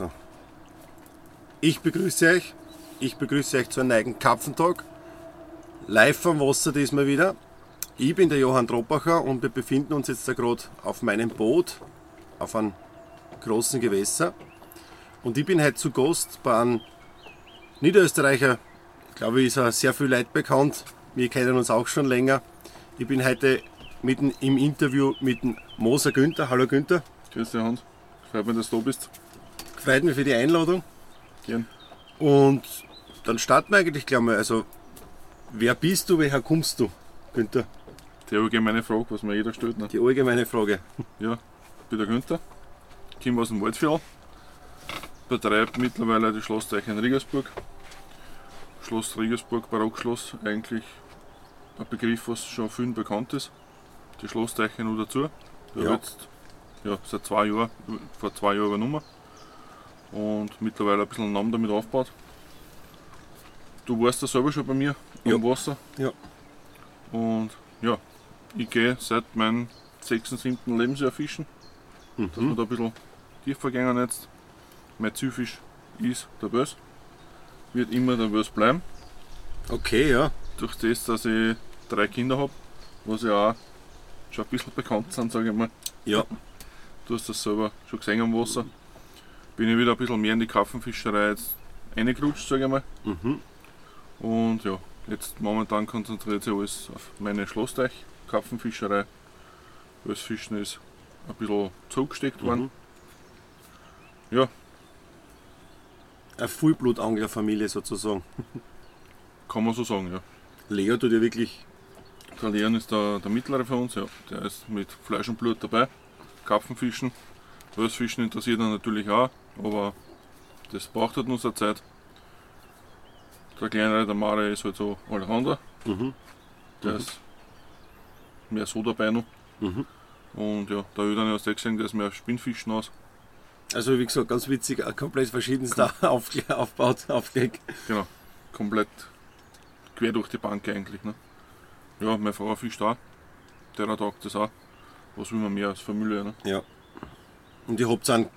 So. Ich begrüße euch. Ich begrüße euch zu einem neuen Kapfentag. Live vom Wasser diesmal wieder. Ich bin der Johann Troppacher und wir befinden uns jetzt da gerade auf meinem Boot auf einem großen Gewässer. Und ich bin heute zu Gast bei einem Niederösterreicher. Ich glaube, ist er sehr viel Leid bekannt. Wir kennen uns auch schon länger. Ich bin heute mitten im Interview mit dem Moser Günther. Hallo Günther. Grüß dich, Hans. Freut mich, dass du da bist. Freut mich für die Einladung. Gern. Und dann starten wir eigentlich gleich mal. Also, wer bist du, woher kommst du, Günther? Die allgemeine Frage, was mir jeder stellt. Ne? Die allgemeine Frage. Ja, ich bin der Günther, komme aus dem Waldviertel, betreibe mittlerweile die Schlossteiche in Riegersburg. Schloss Riegersburg, Barockschloss, eigentlich ein Begriff, was schon vielen bekannt ist. Die Schlossteiche nur dazu. Ja. Jetzt, ja, seit zwei Jahren, vor zwei Jahren übernommen. Und mittlerweile ein bisschen einen Namen damit aufgebaut. Du warst da selber schon bei mir Ja. am Wasser. Ja. Und ja, ich gehe seit meinem 6., 7. Lebensjahr fischen. Dass wir Mhm. da ein bisschen tiefer gehen jetzt. Mein Zielfisch ist der Bös. Wird immer der Bös bleiben. Okay, ja. Durch das, dass ich drei Kinder habe, was ja auch schon ein bisschen bekannt sind, sage ich mal. Ja. Du hast das selber schon gesehen am Wasser. Bin ich wieder ein bisschen mehr in die Karpfenfischerei jetzt reingerutscht, sage ich mal. Mhm. Und ja, jetzt momentan konzentriert sich alles auf meine Schlossteich, Karpfenfischerei. Bösfischen ist ein bisschen zugesteckt worden. Mhm. Ja, Eine Vollblutanglerfamilie sozusagen. kann man so sagen, ja. Leo tut ja wirklich. Der Leon ist der, der mittlere für uns, ja. Der ist mit Fleisch und Blut dabei. Karpfenfischen, Wölfsfischen interessiert ihn natürlich auch, aber das braucht halt nur seine Zeit. Der kleinere, der Mare, ist halt so Allrounder. Mhm. Der Mhm. ist mehr so dabei noch. Mhm. Und ja, der Ödern hast du eh gesehen, der ist mehr auf Spinnfischen aus. Also, wie gesagt, ganz witzig, komplett verschiedenster Aufkle- aufbaut, aufgelegt. Genau, komplett quer durch die Bank eigentlich. Ne? Ja, meine Frau fischt auch. Der taugt das auch. Was will man mehr als Familie? Ne? Ja. Und ihr habt einen,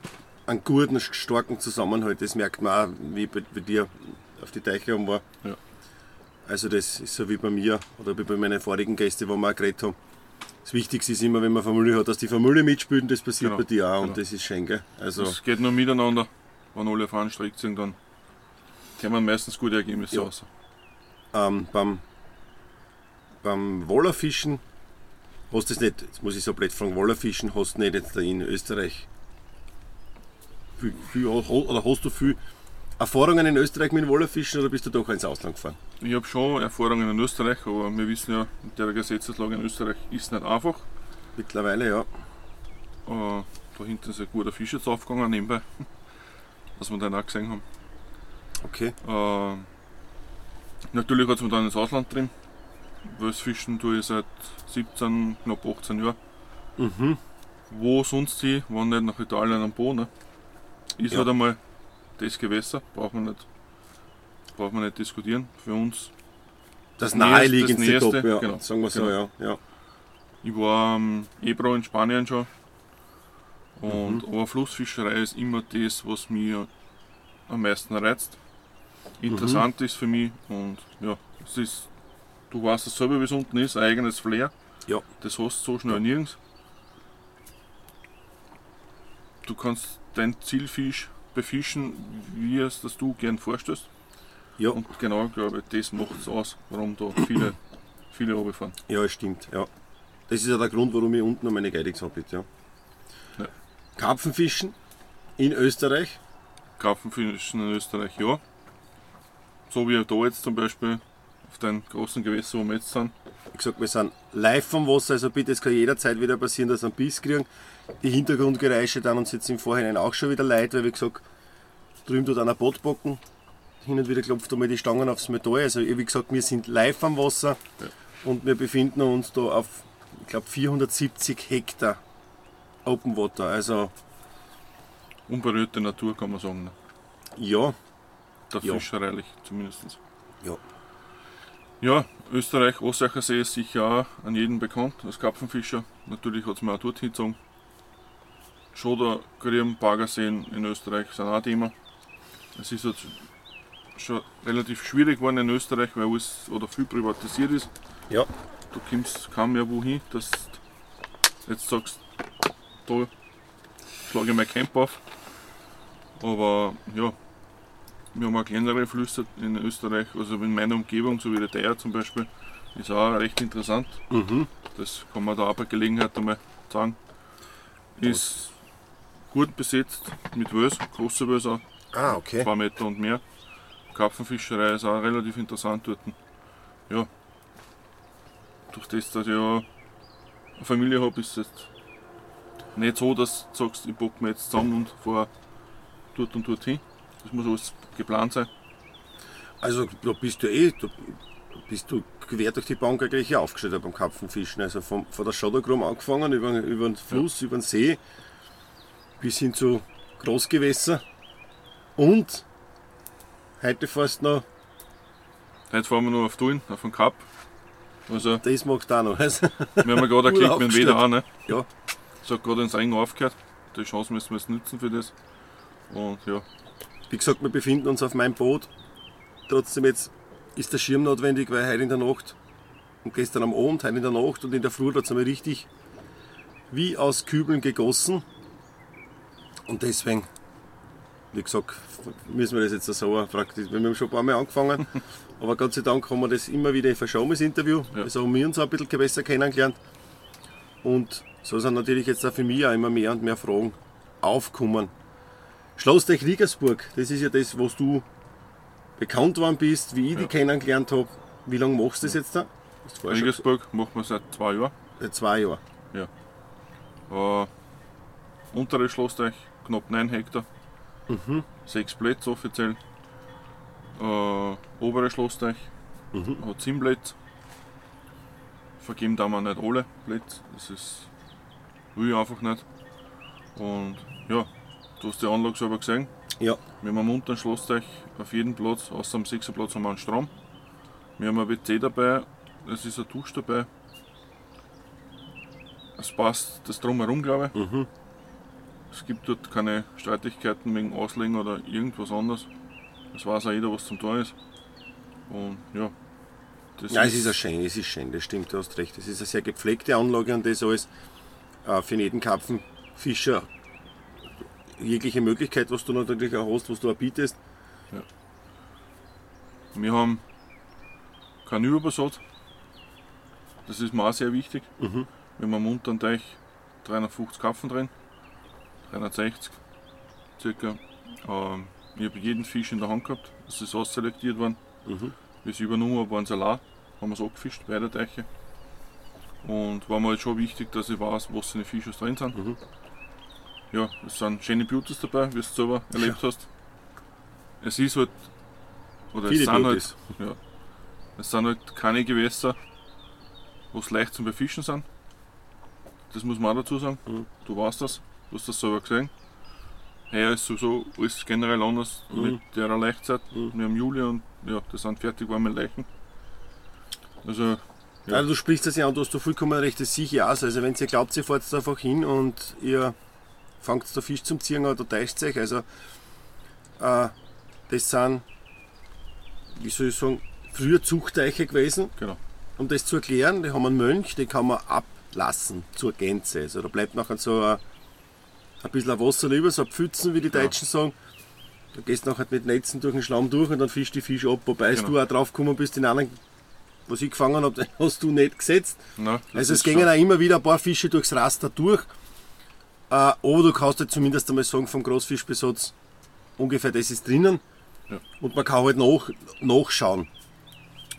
einen guten, starken Zusammenhalt. Das merkt man auch, wie bei, bei dir auf die Teiche war. Ja. Also das ist so wie bei mir oder wie bei meinen vorigen Gästen, wo wir auch geredet haben. Das Wichtigste ist immer, wenn man Familie hat, dass die Familie mitspielt und das passiert Genau, bei dir auch und genau. das ist schön, gell? Also, Es geht nur miteinander. Wenn alle auf einen Strick sind, dann kommen meistens gute Ergebnisse Ja. raus. ähm, beim, beim Wallerfischen hast du das nicht, jetzt muss ich so blöd fragen, Wallerfischen hast du nicht jetzt da in Österreich viel, viel, oder hast du viel Erfahrungen in Österreich mit dem Wallerfischen oder bist du doch ins Ausland gefahren? Ich habe schon Erfahrungen in Österreich, aber wir wissen ja, mit der Gesetzeslage in Österreich ist nicht einfach. Mittlerweile, ja. Äh, da hinten ist ein guter Fisch jetzt aufgegangen nebenbei, dass wir den auch gesehen haben. Okay. Äh, natürlich hat es mich dann ins Ausland drin. Wölfsfischen tue ich seit 17, knapp 18 Jahren. Mhm. Wo sonst sie, wenn nicht nach Italien am Po, ne? Ist Ja. halt einmal das Gewässer, braucht man nicht, braucht man nicht diskutieren. Für uns, Das, Das naheliegendste Nächste, Top, ja. genau. Sagen wir so, Genau. ja. ja. ich war am Ebro in Spanien schon. Und Mhm. aber Flussfischerei ist immer das, was mir am meisten reizt. Interessant Mhm. ist für mich und ja, es ist, du weißt es selber, wie es unten ist, ein eigenes Flair. Ja. Das hast du so schnell nirgends. Du kannst dein Zielfisch befischen, wie es das du gern vorstellst. Ja, Und genau, glaube ich, das macht es aus, warum da viele, viele runterfahren. ja, es stimmt, ja. Das ist ja der Grund, warum ich unten noch meine Guidings habe, ja. Ja. Karpfenfischen in Österreich, Karpfenfischen in Österreich, ja. So wie da jetzt zum Beispiel auf den großen Gewässer, wo wir jetzt sind. Wie gesagt, wir sind live vom Wasser, also bitte, es kann jederzeit wieder passieren, dass wir einen Biss kriegen. Die Hintergrundgeräusche dann uns jetzt im Vorhinein auch schon wieder leid, weil wie gesagt, drüben tut einer Bootbocken, hin und wieder klopft einmal die Stangen aufs Metall. Also wie gesagt, wir sind live am Wasser Ja. und wir befinden uns da auf, ich glaube, 470 Hektar Open Water. Also Unberührte Natur kann man sagen. Ne? ja, Der Ja. Fischereilich zumindest. ja, Ja, Österreich, Ossacher See ist sicher auch an jeden bekannt als Karpfenfischer. Natürlich hat es mir auch dort hingezogen. Schoder, Grimm, Baggerseen in Österreich sind auch ein Thema. Es ist jetzt schon relativ schwierig geworden in Österreich, weil alles oder viel privatisiert ist. Ja. Du kommst kaum mehr wohin, dass du jetzt sagst, da schlage ich mein Camp auf. Aber ja, wir haben auch kleinere Flüsse in Österreich, also in meiner Umgebung, so wie der Theier zum Beispiel, ist auch recht interessant. Mhm. Das kann man da auch bei Gelegenheit einmal sagen. Ist gut besetzt mit Wös, große Wös auch, Ah, okay. zwei Meter und mehr. Karpfenfischerei ist auch relativ interessant dort. Ja. Durch das, dass ich ja eine Familie habe, ist es jetzt nicht so, dass du sagst, ich bock mir jetzt zusammen und fahre dort und dort hin. Das muss alles geplant sein. Also da bist du eh, da bist du quer durch die Bank eigentlich aufgestellt beim Karpfenfischen. Also von, von der Schodergrum angefangen, über, über den Fluss, über den See, bis hin zu Großgewässer. Und heute fährst du noch, Heute fahren wir noch auf Tulln, auf den Kap. Also, das magst du auch noch. Also, wir haben ja gerade Klick mit dem Weder an. Ne? ja, Das hat gerade ins Ring aufgehört. Die Chance müssen wir jetzt nutzen für das. Und ja, wie gesagt, wir befinden uns auf meinem Boot. Trotzdem jetzt ist der Schirm notwendig, weil heute in der Nacht und gestern am Abend, heute in der Nacht und in der Früh hat es einmal richtig wie aus Kübeln gegossen. Und deswegen, wie gesagt, müssen wir das jetzt so praktisch, wir haben schon ein paar Mal angefangen, aber Gott sei Dank haben wir das immer wieder verschoben, das Interview. Ja. Also haben wir uns auch ein bisschen besser kennengelernt. Und so sind natürlich jetzt auch für mich auch immer mehr und mehr Fragen aufgekommen. Schlossdeich Riegersburg, das ist ja das, was du bekannt worden bist, wie ich dich kennengelernt habe. Wie lange machst du das jetzt da? Regensburg machen wir seit zwei Jahren. seit zwei Jahren. Äh, untere Schlossteich, knapp 9 Hektar. Mhm. Sechs Plätze offiziell. Äh, obere Schlossteich Mhm. hat 7 Plätze. Vergeben da wir nicht alle Plätze. Das ist will ich einfach nicht. Und ja, du hast die Anlage selber gesehen. Ja, Wir haben am unteren Schlossteich auf jedem Platz, außer am 6. Platz, haben wir einen Strom. Wir haben ein WC dabei, es ist ein Dusch dabei. Es passt das drumherum, glaube ich. Mhm. Es gibt dort keine Streitigkeiten wegen Auslegen oder irgendwas anderes. Es weiß auch jeder, was zum Tor ist. Und ja, das ja es ist ja schön, es ist schön, das stimmt, du hast recht. Es ist eine sehr gepflegte Anlage und das alles äh, für jeden Karpfenfischer jegliche Möglichkeit, was du natürlich auch hast, was du auch bietest. Wir haben keinen Überbesatz. Das ist mir auch sehr wichtig. Mhm. Wir haben am unteren Teich 350 Karpfen drin, 360 circa. Ähm, ich habe jeden Fisch in der Hand gehabt, es ist ausselektiert worden. Mhm. Wie es übernommen habe, waren Salat, haben wir es abgefischt, beide Teiche. Und war mir halt schon wichtig, dass ich weiß, was für Fische drin sind. Mhm. Ja, es sind schöne Beauties dabei, wie du es selber erlebt hast. Es ist halt, oder Viele es sind Beauties. halt, ja, es sind halt keine Gewässer, wo es leicht zum Befischen sind. Das muss man auch dazu sagen. Mhm. Du weißt das, du hast das selber gesehen. Heuer ist sowieso alles generell anders Mhm. mit der Leichtzeit. Mhm. Wir haben Juli und ja, das sind fertig warme Leichen. Also, Ja. Also du sprichst das ja an, du hast da vollkommen recht, das sehe ich aus. Also wenn ihr glaubt, ihr fahrt einfach hin und ihr fangt da Fisch zum Ziehen oder täuscht euch. Also äh, das sind, wie soll ich sagen, früher Zuchtteiche gewesen. genau. Um das zu erklären, die haben einen Mönch, den kann man ablassen zur Gänze. Also da bleibt nachher so ein, ein bisschen Wasser über, so Pfützen, wie die Ja. Deutschen sagen. Du gehst nachher mit Netzen durch den Schlamm durch und dann fischst die Fisch ab. Wobei Genau. du auch drauf gekommen bist, den anderen, was ich gefangen habe, den hast du nicht gesetzt. Das Also es gingen auch immer wieder ein paar Fische durchs Raster durch. Äh, aber du kannst halt zumindest einmal sagen, vom Großfischbesatz ungefähr das ist drinnen. Ja. Und man kann halt nach, nachschauen.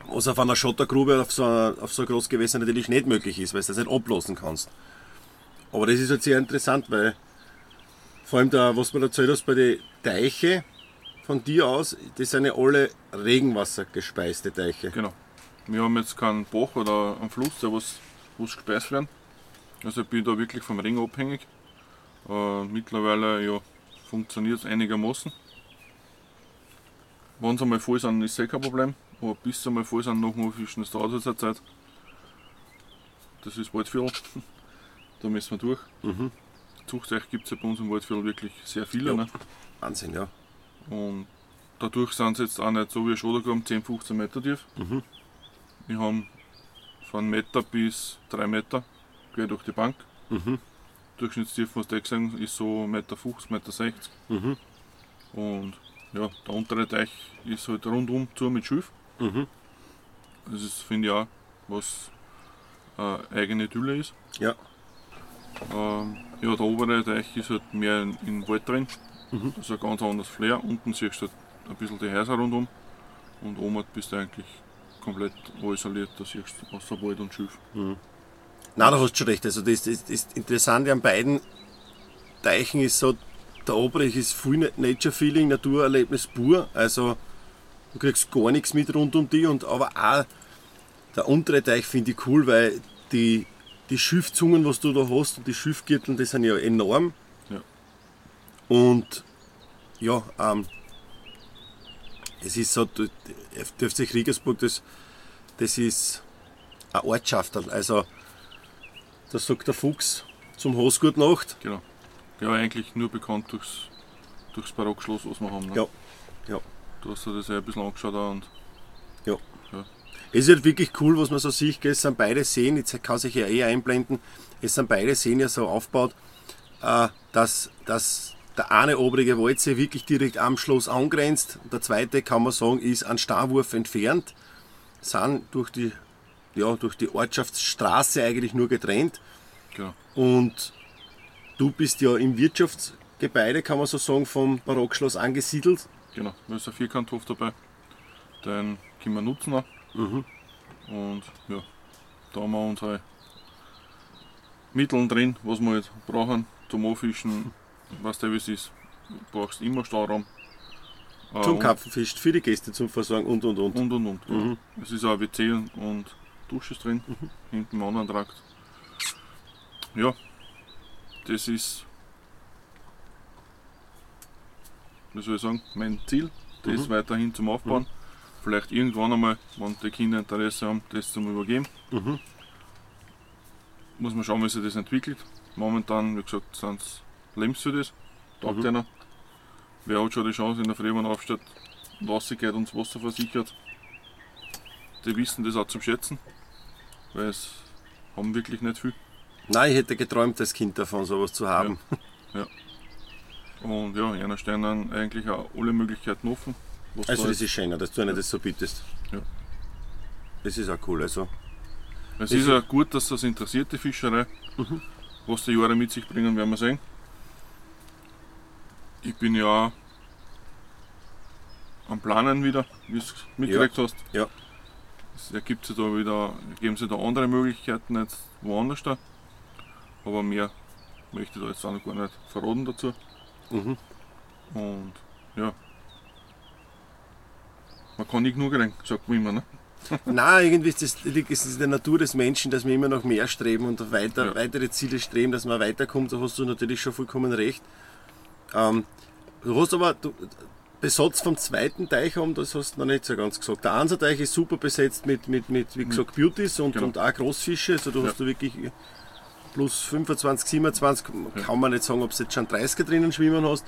Was auf einer Schottergrube auf so, einer, auf so ein Großgewässer natürlich nicht möglich ist, weil du das nicht ablassen kannst. Aber das ist halt sehr interessant, weil vor allem da, was mir erzählt hast bei den Teiche von dir aus, das sind ja alle regenwassergespeiste Teiche. Genau. Wir haben jetzt keinen Bach oder einen Fluss, der was, was gespeist werden. Also ich bin da wirklich vom Regen abhängig. Äh, mittlerweile ja, funktioniert es einigermaßen. Wenn sie einmal voll sind, ist eh kein Problem. Aber bis sie einmal voll sind, noch mal fischen, das dauert jetzt eine Zeit. Das ist bald viel. da müssen wir durch. Mhm. Zuchtteich gibt es ja bei uns im Waldviertel wirklich sehr viele. Ja. Ne? Wahnsinn, ja. Und dadurch sind sie jetzt auch nicht so wie Schodergraben 10, 15 Meter tief. Mhm. Wir haben von Meter bis 3 Meter quer durch die Bank. Mhm. Durchschnittstiefe, was du gesehen ist so 1,50 Meter, 1,60 Meter. 60. Mhm. Und ja, der untere Teich ist halt rundum zu mit Schilf. Mhm. Das ist, finde ich auch, was eine eigene Idylle ist. Ja. Ähm, ja, der obere Teich ist halt mehr in, in Wald drin. Mhm. Das ist ein ganz anderes Flair. Unten siehst du halt ein bisschen die Häuser rundum. Und oben bist du eigentlich komplett isoliert. Da siehst du außer Wald und Schilf. Nein, da hast du schon recht. Also das, das, das Interessante an beiden Teichen ist so, der obere ist viel Nature-Feeling, Naturerlebnis pur. Also du kriegst gar nichts mit rund um die und aber auch der untere Teich finde ich cool, weil die, die Schiffzungen, was du da hast und die Schiffgürteln, die sind ja enorm. Ja. Und ja, ähm, es ist so, der FC Kriegersburg, das, das ist eine Ortschaft. Also da sagt der Fuchs zum Haus gut Nacht. Genau. Ja, eigentlich nur bekannt durchs, durchs Barockschloss, was wir haben. Ne? Ja, ja. Du hast dir das ja ein bisschen angeschaut auch und Ja. Es ist halt wirklich cool, was man so sieht. gell. Es sind beide Seen, jetzt kann sich ja eh einblenden, es sind beide Seen ja so aufgebaut, äh, dass, dass der eine obrige Waldsee wirklich direkt am Schloss angrenzt. Der zweite, kann man sagen, ist ein Starwurf entfernt. Sind durch die, ja, durch die Ortschaftsstraße eigentlich nur getrennt. genau. Und du bist ja im Wirtschaftsgebäude, kann man so sagen, vom Barockschloss angesiedelt. Genau, da ist ein Vierkanthof dabei. Den können wir nutzen auch. Mhm. Und ja, da haben wir unsere Mittel drin, was wir halt brauchen zum Anfischen. Weißt du, wie es ist. Du brauchst immer Stauraum. Äh, Zum Karpfenfisch, für die Gäste zum Versorgen und und und. Und und und. Genau. Mhm. Es ist auch WC und Dusche ist drin, hinten im anderen Trakt. Ja, das ist, wie soll ich sagen, mein Ziel, das Mhm. weiterhin zum Aufbauen. Vielleicht irgendwann einmal, wenn die Kinder Interesse haben, das zum Übergeben. Mhm. Muss man schauen, wie sich das entwickelt. Momentan, wie gesagt, sind es Lebens für das. Taugt Mhm. einer. Wer hat schon die Chance, in der Früh, wenn er aufsteht und rausgeht und das Wasser versichert, die wissen das auch zum Schätzen. Weil es haben wirklich nicht viel. Nein, ich hätte geträumt als Kind davon, sowas zu haben. Und ja, einer stehen dann eigentlich auch alle Möglichkeiten offen. Also da das ist schöner, dass du einer das so bietest. Ja. Das ist auch cool. Also. Es ist ja gut, dass das interessiert, die Fischerei. Mhm. Was die Jahre mit sich bringen, werden wir sehen. Ich bin ja auch am Planen wieder, wie du es mitgekriegt hast. Ja. Es ergibt sich da wieder, ergeben sich da andere Möglichkeiten jetzt woanders da. Aber mehr möchte ich da jetzt auch noch gar nicht verraten dazu. Mhm. Und ja. Man kann nicht genug kriegen, sagt man immer. Ne? Nein, irgendwie ist das, liegt es in der Natur des Menschen, dass wir immer noch mehr streben und weiter, Ja. weitere Ziele streben, dass man weiterkommt. Da hast du natürlich schon vollkommen recht. Ähm, du hast aber du, Besatz vom zweiten Teich haben, das hast du noch nicht so ganz gesagt. Der Anserteich ist super besetzt mit, mit, mit wie gesagt, Beauties und, Genau. und auch Großfische. Also du Ja. hast da wirklich plus 25, 27, kann man nicht sagen, ob du jetzt schon 30er drinnen schwimmen hast.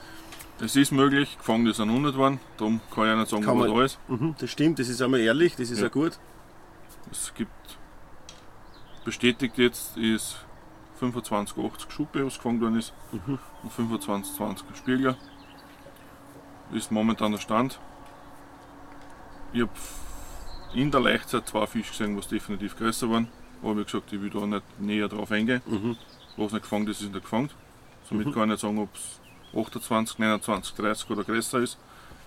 Es ist möglich, gefangen ist er noch nicht worden, darum kann ich nicht sagen, Kann was man- da ist. Mhm, das stimmt, das ist einmal ehrlich, das ist Ja. ja gut. Es gibt bestätigt jetzt ist 25,80 Schuppe, was gefangen worden ist, Mhm. und 25,20 Spiegler. Ist momentan der Stand. Ich habe in der Leichtzeit zwei Fische gesehen, was definitiv größer waren. Aber wie gesagt, ich will da nicht näher drauf eingehen. Mhm. Was nicht gefangen ist, ist nicht gefangen. Somit kann ich nicht sagen, ob es 28, 29, 30 oder größer ist.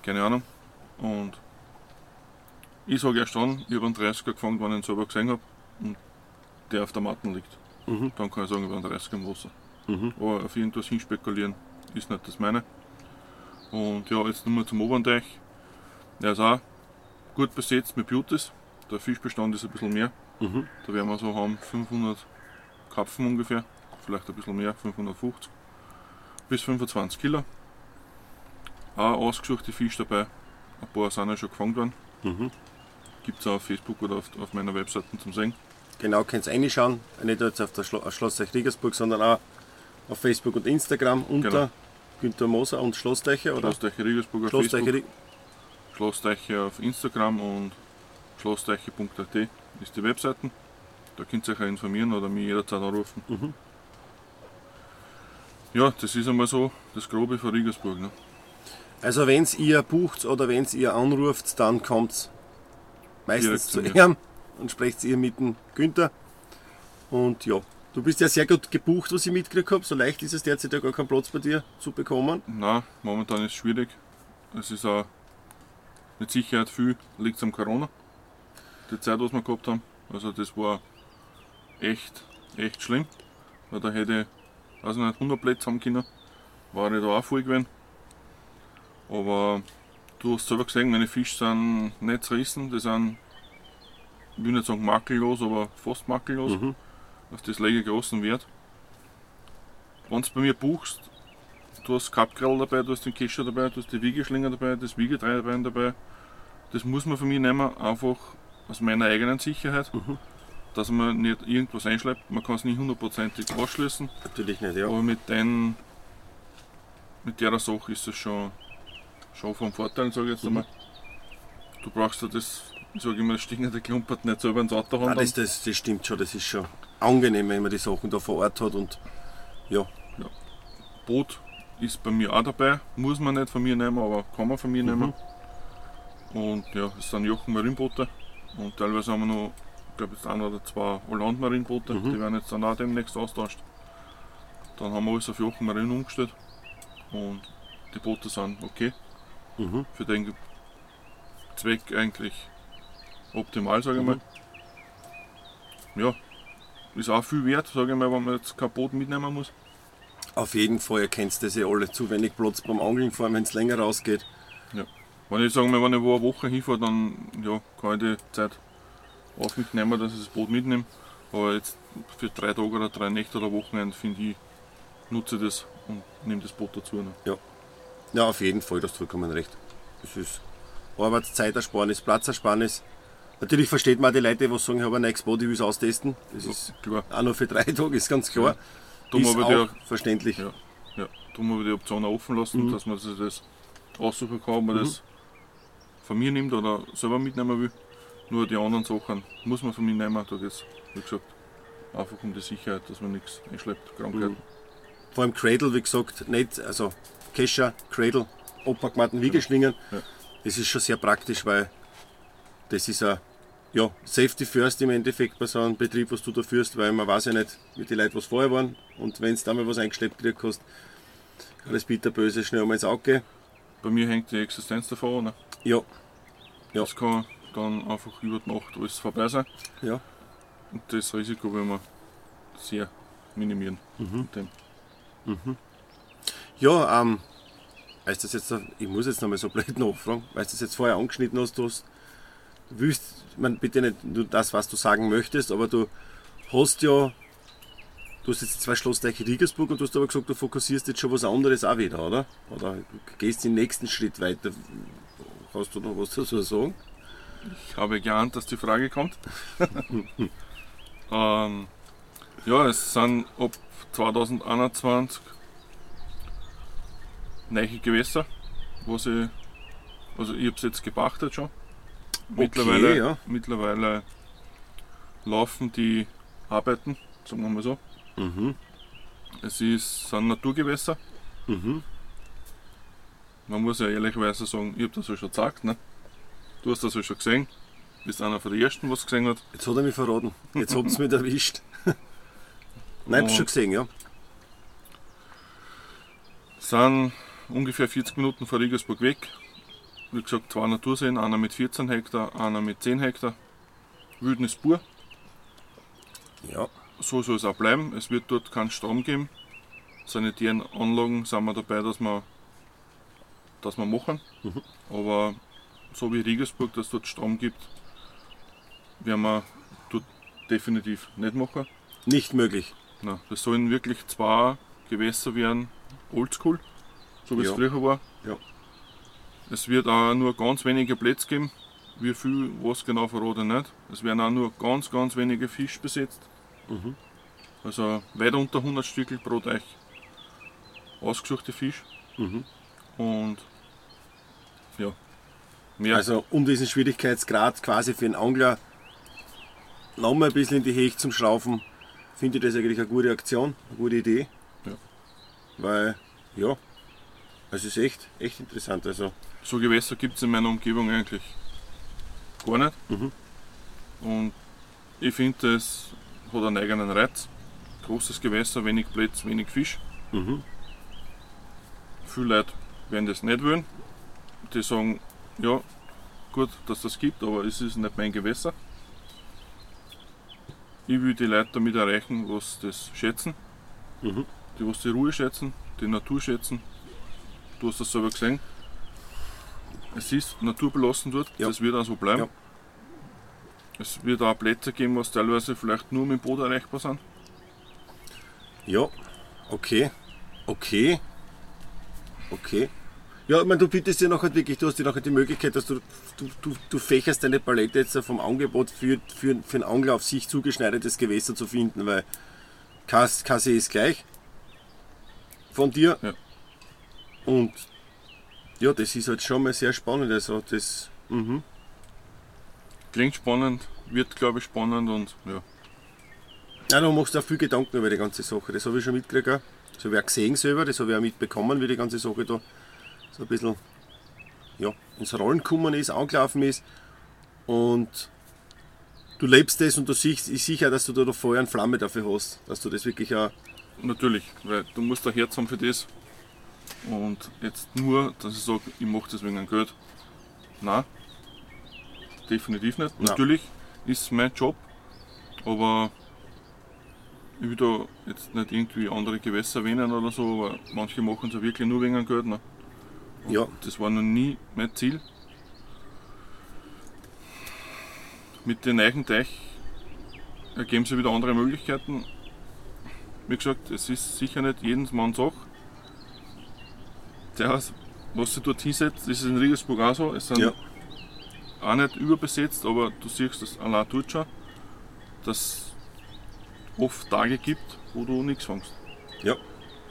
Keine Ahnung. Und ich sage erst dann, ich habe einen 30er gefangen, wenn ich ihn selber gesehen habe und der auf der Matten liegt. Mhm. Dann kann ich sagen, ich habe einen 30er im Wasser. Mhm. Aber auf irgendwas hinspekulieren ist nicht das meine. Und ja, jetzt nochmal zum Obernteich. Der ist auch gut besetzt mit Beauties. Der Fischbestand ist ein bisschen mehr. Mhm. Da werden wir so haben 500 Kapfen ungefähr, vielleicht ein bisschen mehr, 550 bis 25 Kilo. Auch ausgesuchte Fische dabei, ein paar sind ja schon gefangen worden. Mhm. Gibt es auch auf Facebook oder auf, auf meiner Webseite zum Sehen. Genau, könnt ihr reinschauen. Nicht nur jetzt auf der Schlo Schloss Regensburg, sondern auch auf Facebook und Instagram unter Genau. Günther Moser und Schlossteiche oder Schlossteiche Regensburg auf Schlossteiche. Facebook, Schlossteiche auf Instagram und schlossteiche.at ist die Webseiten. Da könnt ihr euch auch informieren oder mich jederzeit anrufen. Mhm. Ja, das ist einmal so das Grobe von Regensburg. Ne? Also wenn ihr bucht oder wenn ihr anruft, dann kommt meistens Direkt zu ihm und sprecht ihr mit dem Günther. Und ja, du bist ja sehr gut gebucht, was ich mitgekriegt habe. So leicht ist es derzeit ja gar keinen Platz bei dir zu bekommen. Nein, momentan ist es schwierig. Es ist auch mit Sicherheit viel liegt am Corona. Die Zeit, was wir gehabt haben. Also das war echt, echt schlimm. Weil da hätte ich, weiß nicht, 100 Plätze haben können. War ich da auch voll gewesen. Aber du hast selber gesehen, meine Fische sind nicht zerrissen. Die sind, ich will nicht sagen makellos, aber fast makellos. Mhm. Auf das lege ich großen Wert. Wenn du bei mir buchst, du hast Kappgrell dabei, du hast den Kescher dabei, du hast die Wiegeschlinger dabei, das Wiegetreibein dabei. Das muss man von mir nehmen, einfach aus meiner eigenen Sicherheit, Mhm. Dass man nicht irgendwas einschleppt. Man kann es nicht hundertprozentig ausschließen, Natürlich nicht, ja. aber mit, den, mit der Sache ist es schon, schon vom Vorteil, sage ich jetzt Mhm. einmal. Du brauchst ja das, ich sage immer, das stinkende Klumpert nicht selber ins Auto haben. Das, das, das stimmt schon, das ist schon angenehm, wenn man die Sachen da vor Ort hat und ja, Boot ist bei mir auch dabei, muss man nicht von mir nehmen, aber kann man von mir Mhm. nehmen. Und ja, es sind Jochen Marinboote und teilweise haben wir noch, glaube jetzt ein oder zwei Holland Marinboote, Mhm. die werden jetzt dann auch demnächst austauscht. Dann haben wir alles auf Jochen Marin umgestellt und die Boote sind okay. Mhm. Für den Zweck eigentlich optimal, sage ich mal. Ja, ist auch viel wert, sage ich mal, wenn man jetzt kein Boot mitnehmen muss. auf jeden Fall, ihr kennt das ja alle, zu wenig Platz beim Angeln fahren, wenn es länger rausgeht. Wenn ich sage mal, wenn ich wo eine Woche hinfahre, dann ja, kann ich die Zeit auf mich nehmen, dass ich das Boot mitnehme. Aber jetzt für drei Tage oder drei Nächte oder Wochenende finde ich, nutze ich das und nehme das Boot dazu. Ne? Ja, auf jeden Fall, du hast vollkommen recht. Das ist Arbeitszeitersparnis, Platzersparnis. Natürlich versteht man die Leute, die sagen, ich habe ein neues Boot, ich will es austesten. Das ist Klar. auch nur für drei Tage, ist ganz klar. Darum ist auch die, verständlich. Ja. ja, darum habe ich die Option offen lassen, Mhm. dass man sich das aussuchen kann, ob man das von mir nimmt oder selber mitnehmen will. Nur die anderen Sachen muss man von mir nehmen. Da geht es, wie gesagt, einfach um die Sicherheit, dass man nichts einschleppt, Krankheiten. Mhm. Vor allem Cradle, wie gesagt, nicht, also Kescher, Cradle, Opakmatten, Wiegeschlingen. Ja. Das ist schon sehr praktisch, weil das ist ein ja, Safety First im Endeffekt bei so einem Betrieb, was du da führst, weil man weiß ja nicht, wie die Leute was vorher waren. Und wenn du da mal was eingeschleppt gekriegt hast, kann das bitterböse schnell einmal ins Auge. Bei mir hängt die Existenz davon. Ne? Ja, Ja. Das kann dann einfach über die Nacht alles vorbei sein. ja. Und das Risiko will man sehr minimieren. Mhm. Dem. Ja, ähm, weißt du das jetzt, ich muss jetzt nochmal so blöd nachfragen, weil du das jetzt vorher angeschnitten hast, du hast, willst, meine, bitte nicht nur das, was du sagen möchtest, aber du hast ja, du hast jetzt zwei Schlossteiche Riegersburg und du hast aber gesagt, du fokussierst jetzt schon was anderes auch wieder, oder? Oder du gehst den nächsten Schritt weiter. Hast du noch was dazu sagen? Ich habe geahnt, dass die Frage kommt. ähm, ja, es sind ab 2021 neue Gewässer, was ich, also ich habe es jetzt gepachtet schon. Mittlerweile, ja. mittlerweile laufen die Arbeiten, sagen wir mal so. Mhm. Es ist, sind Naturgewässer. Mhm. Man muss ja ehrlicherweise sagen, ich habe das ja schon gesagt. Ne? Du hast das ja schon gesehen. Du bist einer von den ersten, was gesehen hat. Jetzt hat er mich verraten. Jetzt hat es mich erwischt. Nein, hab Und- schon gesehen, ja. sind ungefähr 40 Minuten von Regensburg weg. Wie gesagt, zwei Naturseen, einer mit 14 Hektar, einer mit 10 Hektar. Wildnis pur. Ja. So soll es auch bleiben. Es wird dort keinen Strom geben. Sanitären Anlagen sind wir dabei, dass wir, dass wir machen. Mhm. Aber so wie Regensburg, dass es dort Strom gibt, werden wir dort definitiv nicht machen. Nicht möglich. Na, das sollen wirklich zwei Gewässer werden, oldschool, so wie Ja. es früher war. Ja. Es wird auch nur ganz wenige Plätze geben. Wie viel, was genau verrate ich nicht. Es werden auch nur ganz, ganz wenige Fisch besetzt. Mhm. Also weit unter 100 Stückel pro Teich. ausgesuchte Fisch. Und ja, mehr. Also um diesen Schwierigkeitsgrad quasi für einen Angler noch mal ein bisschen in die Hecht zum Schraufen, finde ich das eigentlich eine gute Aktion, eine gute Idee. Ja. Weil, ja, es ist echt, echt interessant. Also, so Gewässer gibt es in meiner Umgebung eigentlich gar nicht. Mhm. Und ich finde, es hat einen eigenen Reiz. Großes Gewässer, wenig Platz, wenig Fisch. mhm. Viele Leute werden das nicht wollen. Die sagen, ja, gut, dass das gibt, aber es ist nicht mein Gewässer. Ich will die Leute damit erreichen, was das schätzen. Mhm. Die, was die Ruhe schätzen, die Natur schätzen. Du hast das selber gesehen. Es ist naturbelassen dort, Ja. das wird auch so bleiben. Ja. Es wird auch Plätze geben, was teilweise vielleicht nur mit dem Boot erreichbar sind. Ja, okay, okay, okay. Ja, ich meine, du bietest dir nachher wirklich, du hast dir nachher die Möglichkeit, dass du, du, du, du fächerst deine Palette jetzt vom Angebot für, für, für einen Angler auf sich zugeschneidertes Gewässer zu finden, weil Kass, Kasse ist gleich von dir. Ja. Und ja, das ist halt schon mal sehr spannend. Also das, mhm. Klingt spannend, wird glaube ich spannend und ja. Ja, du machst auch viel Gedanken über die ganze Sache. Das habe ich schon mitgekriegt. Das habe ich auch gesehen selber, das habe ich auch mitbekommen, wie die ganze Sache da so ein bisschen ja, ins Rollen gekommen ist, angelaufen ist. Und du lebst das und du siehst, ich sicher, dass du da Feuer und Flamme dafür hast, dass du das wirklich auch. Natürlich, weil du musst ein Herz haben für das. Und jetzt nur, dass ich sage, ich mache das wegen dem Geld. Nein, definitiv nicht. Nein. Natürlich ist es mein Job, aber ich will da jetzt nicht irgendwie andere Gewässer erwähnen oder so, aber manche machen es ja wirklich nur wegen dem Geld. Ne? Und Ja. Das war noch nie mein Ziel. Mit dem neuen Teich ergeben sich wieder andere Möglichkeiten. Wie gesagt, es ist sicher nicht jedens Mann Sache. Der, was sich dort hinsetzt, das ist in Regensburg auch so. Es sind Ja. auch nicht überbesetzt, aber du siehst das allein dort schon, dass es oft Tage gibt, wo du nichts fängst. Ja.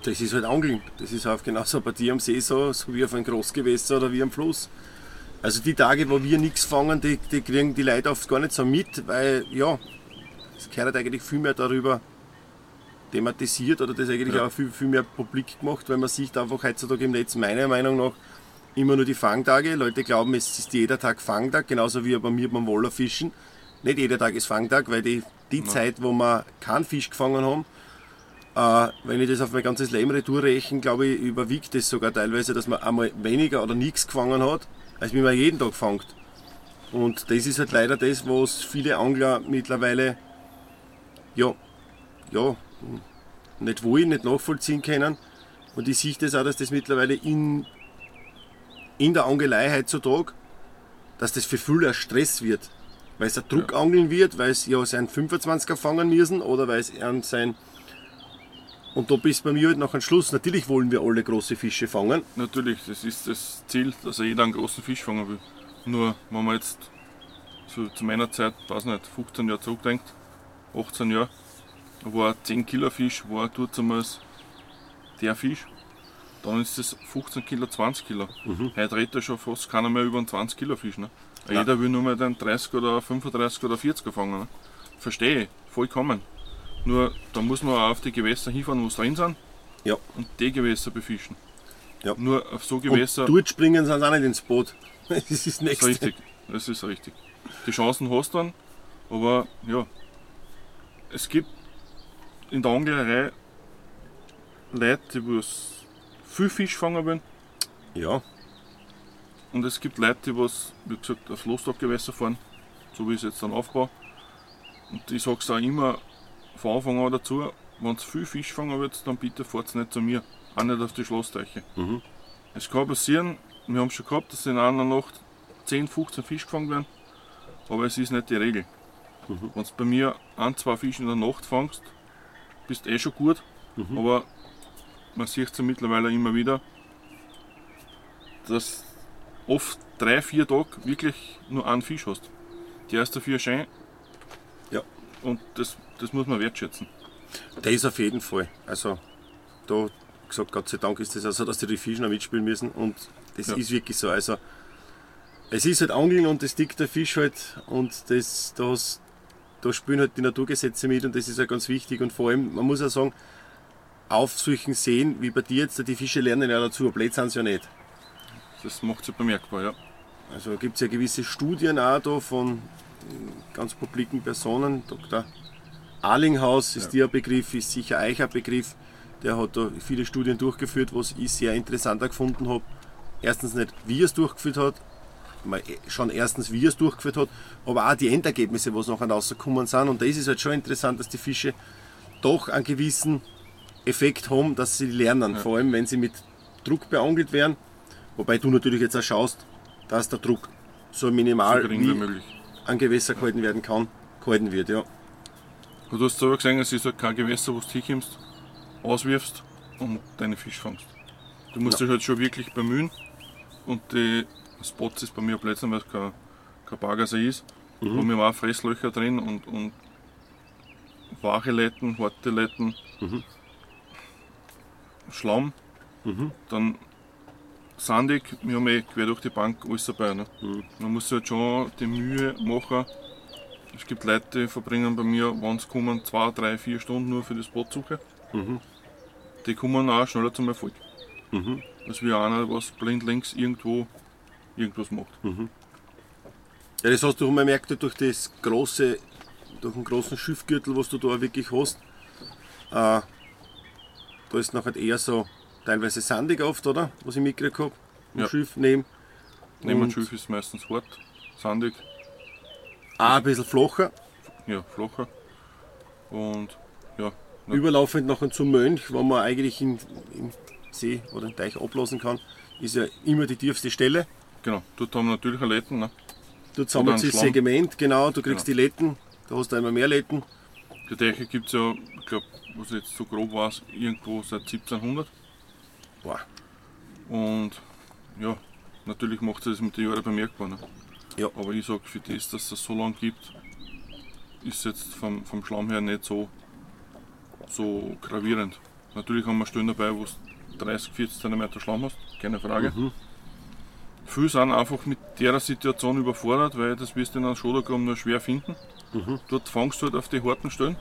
Das ist halt Angeln. Das ist auch genauso bei dir am See so, so wie auf einem Großgewässer oder wie am Fluss. Also die Tage, wo wir nichts fangen, die, die kriegen die Leute oft gar nicht so mit, weil ja, es gehört eigentlich viel mehr darüber thematisiert oder das eigentlich Ja. auch viel, viel mehr publik gemacht, weil man sieht einfach heutzutage im Netz meiner Meinung nach immer nur die Fangtage. Leute glauben, es ist jeder Tag Fangtag, genauso wie bei mir beim Wollerfischen. Nicht jeder Tag ist Fangtag, weil die, die Zeit, wo wir keinen Fisch gefangen haben, wenn ich das auf mein ganzes Leben retour rechne, glaube ich, überwiegt das sogar teilweise, dass man einmal weniger oder nichts gefangen hat, als wenn man jeden Tag fangt. Und das ist halt leider das, was viele Angler mittlerweile ja, ja, nicht wollen, nicht nachvollziehen können. Und ich sehe das auch, dass das mittlerweile in, in der Angelei heutzutage, dass das für viele ein Stress wird. Weil es ein Druckangeln wird, weil es ja sein 25er fangen müssen oder weil es an sein und da bist bei mir halt nach dem Schluss. Natürlich wollen wir alle große Fische fangen. Natürlich, das ist das Ziel, dass jeder einen großen Fisch fangen will. Nur, wenn man jetzt so zu meiner Zeit, weiß nicht, 15 Jahre zurückdenkt, 18 Jahre, war ein 10 Kilo Fisch, war dort damals der Fisch. Dann ist es 15 Kilo, 20 Kilo. Heute redet ja schon fast keiner mehr über einen 20 Kilo Fisch. Ne? Jeder will nur mehr den 30 oder 35 oder 40er fangen. Ne? Verstehe ich, vollkommen. Nur, da muss man auf die Gewässer hinfahren, wo sie drin sind Ja. und die Gewässer befischen. Ja. Nur auf so Und Gewässer. dort springen sie auch nicht ins Boot. Das ist das Nächste. richtig. Das ist richtig. Die Chancen hast du dann, aber ja. Es gibt in der Anglerei Leute, die was viel Fisch fangen wollen Ja, und es gibt Leute, die was, wie gesagt, auf Losdruckgewässer fahren, so wie ich es jetzt dann aufbaue. Und ich sage es auch immer von Anfang an dazu, wenn ihr viel Fisch fangen wollt, dann bitte fahrt nicht zu mir, auch nicht auf die Schlossteiche. Mhm. Es kann passieren, wir haben schon gehabt, dass in einer Nacht 10, 15 Fisch gefangen werden, aber es ist nicht die Regel. Mhm. Wenn du bei mir ein, zwei Fische in der Nacht fangst, bist eh schon gut, Mhm. aber man sieht es ja mittlerweile immer wieder, dass oft drei, vier Tage wirklich nur einen Fisch hast. Die ersten vier schön. Ja. Und das, das muss man wertschätzen. das auf jeden Fall. Also da gesagt, Gott sei Dank ist das auch so, dass die, Fische noch mitspielen müssen und das Ja. ist wirklich so. Also es ist halt Angeln und das dickt der Fisch halt und das, da, hast, da spielen halt die Naturgesetze mit und das ist ja ganz wichtig und vor allem, man muss ja sagen, auf solchen Seen wie bei dir jetzt, die Fische lernen ja dazu, blöd sind sie ja nicht. Das macht sich bemerkbar, ja. Also gibt es ja gewisse Studien auch da von ganz publiken Personen. Dr. Arlinghaus ist Ja. der Begriff, ist sicher euch ein Begriff. Der hat da viele Studien durchgeführt, was ich sehr interessant auch gefunden habe. Erstens nicht, wie er es durchgeführt hat, eh- schon erstens, wie er es durchgeführt hat, aber auch die Endergebnisse, was nachher rausgekommen sind. Und da ist es halt schon interessant, dass die Fische doch einen gewissen Effekt haben, dass sie lernen. Ja. Vor allem, wenn sie mit Druck beangelt werden. Wobei du natürlich jetzt auch schaust, dass der Druck so minimal so wie wie möglich. an Gewässer gehalten werden kann, gehalten wird. Ja. Du hast selber gesehen, es ist halt kein Gewässer, wo du hinkommst, auswirfst und deine Fisch fangst. Du musst Ja. dich halt schon wirklich bemühen und die Spots ist bei mir Plätzen, weil es kein, kein Bargasser ist. Mhm. Und wir haben auch Fresslöcher drin und, und wache Letten, harte Letten, Mhm. Schlamm, Mhm. dann sandig, wir haben eh quer durch die Bank alles dabei. Ne? Mhm. Man muss sich halt schon die Mühe machen. Es gibt Leute, die verbringen bei mir, wenn sie kommen, zwei, drei, vier Stunden nur für die Spotsuche. Mhm. Die kommen auch schneller zum Erfolg. Mhm. Als wie einer, was blindlings irgendwo irgendwas macht. Ja, das hast du mal gemerkt durch das große, durch den großen Schiffgürtel, was du da wirklich hast. Äh, da ist nachher eher so teilweise sandig oft, oder? Was ich mitgekriegt habe. Im Ja. Schiff neben. Neben dem Schiff ist meistens hart, sandig, Auch ein bisschen flacher. ja, flacher. Und ja. Überlaufend nachher zum Mönch, wo man eigentlich in, im See oder im Teich ablassen kann, ist ja immer die tiefste Stelle. genau. Dort haben wir natürlich eine Letten. Ne? Dort sammelt sich das. Segment, genau, du kriegst Genau. die Letten, da hast du immer mehr Letten. Die Teiche gibt es ja, ich glaube, was ich jetzt so grob weiß, irgendwo seit 1700. Boah. Und ja, natürlich macht sich das mit den Jahren bemerkbar. Ne? Ja. Aber ich sage, für das, dass es das so lange gibt, ist es jetzt vom, vom Schlamm her nicht so, so gravierend. Natürlich haben wir Stellen dabei, wo du 30, 40 cm Schlamm hast, keine Frage. Mhm. Viele sind einfach mit der Situation überfordert, weil das wirst du in einem Schodergraben nur schwer finden. Mhm. Dort fangst du halt auf die harten Stellen.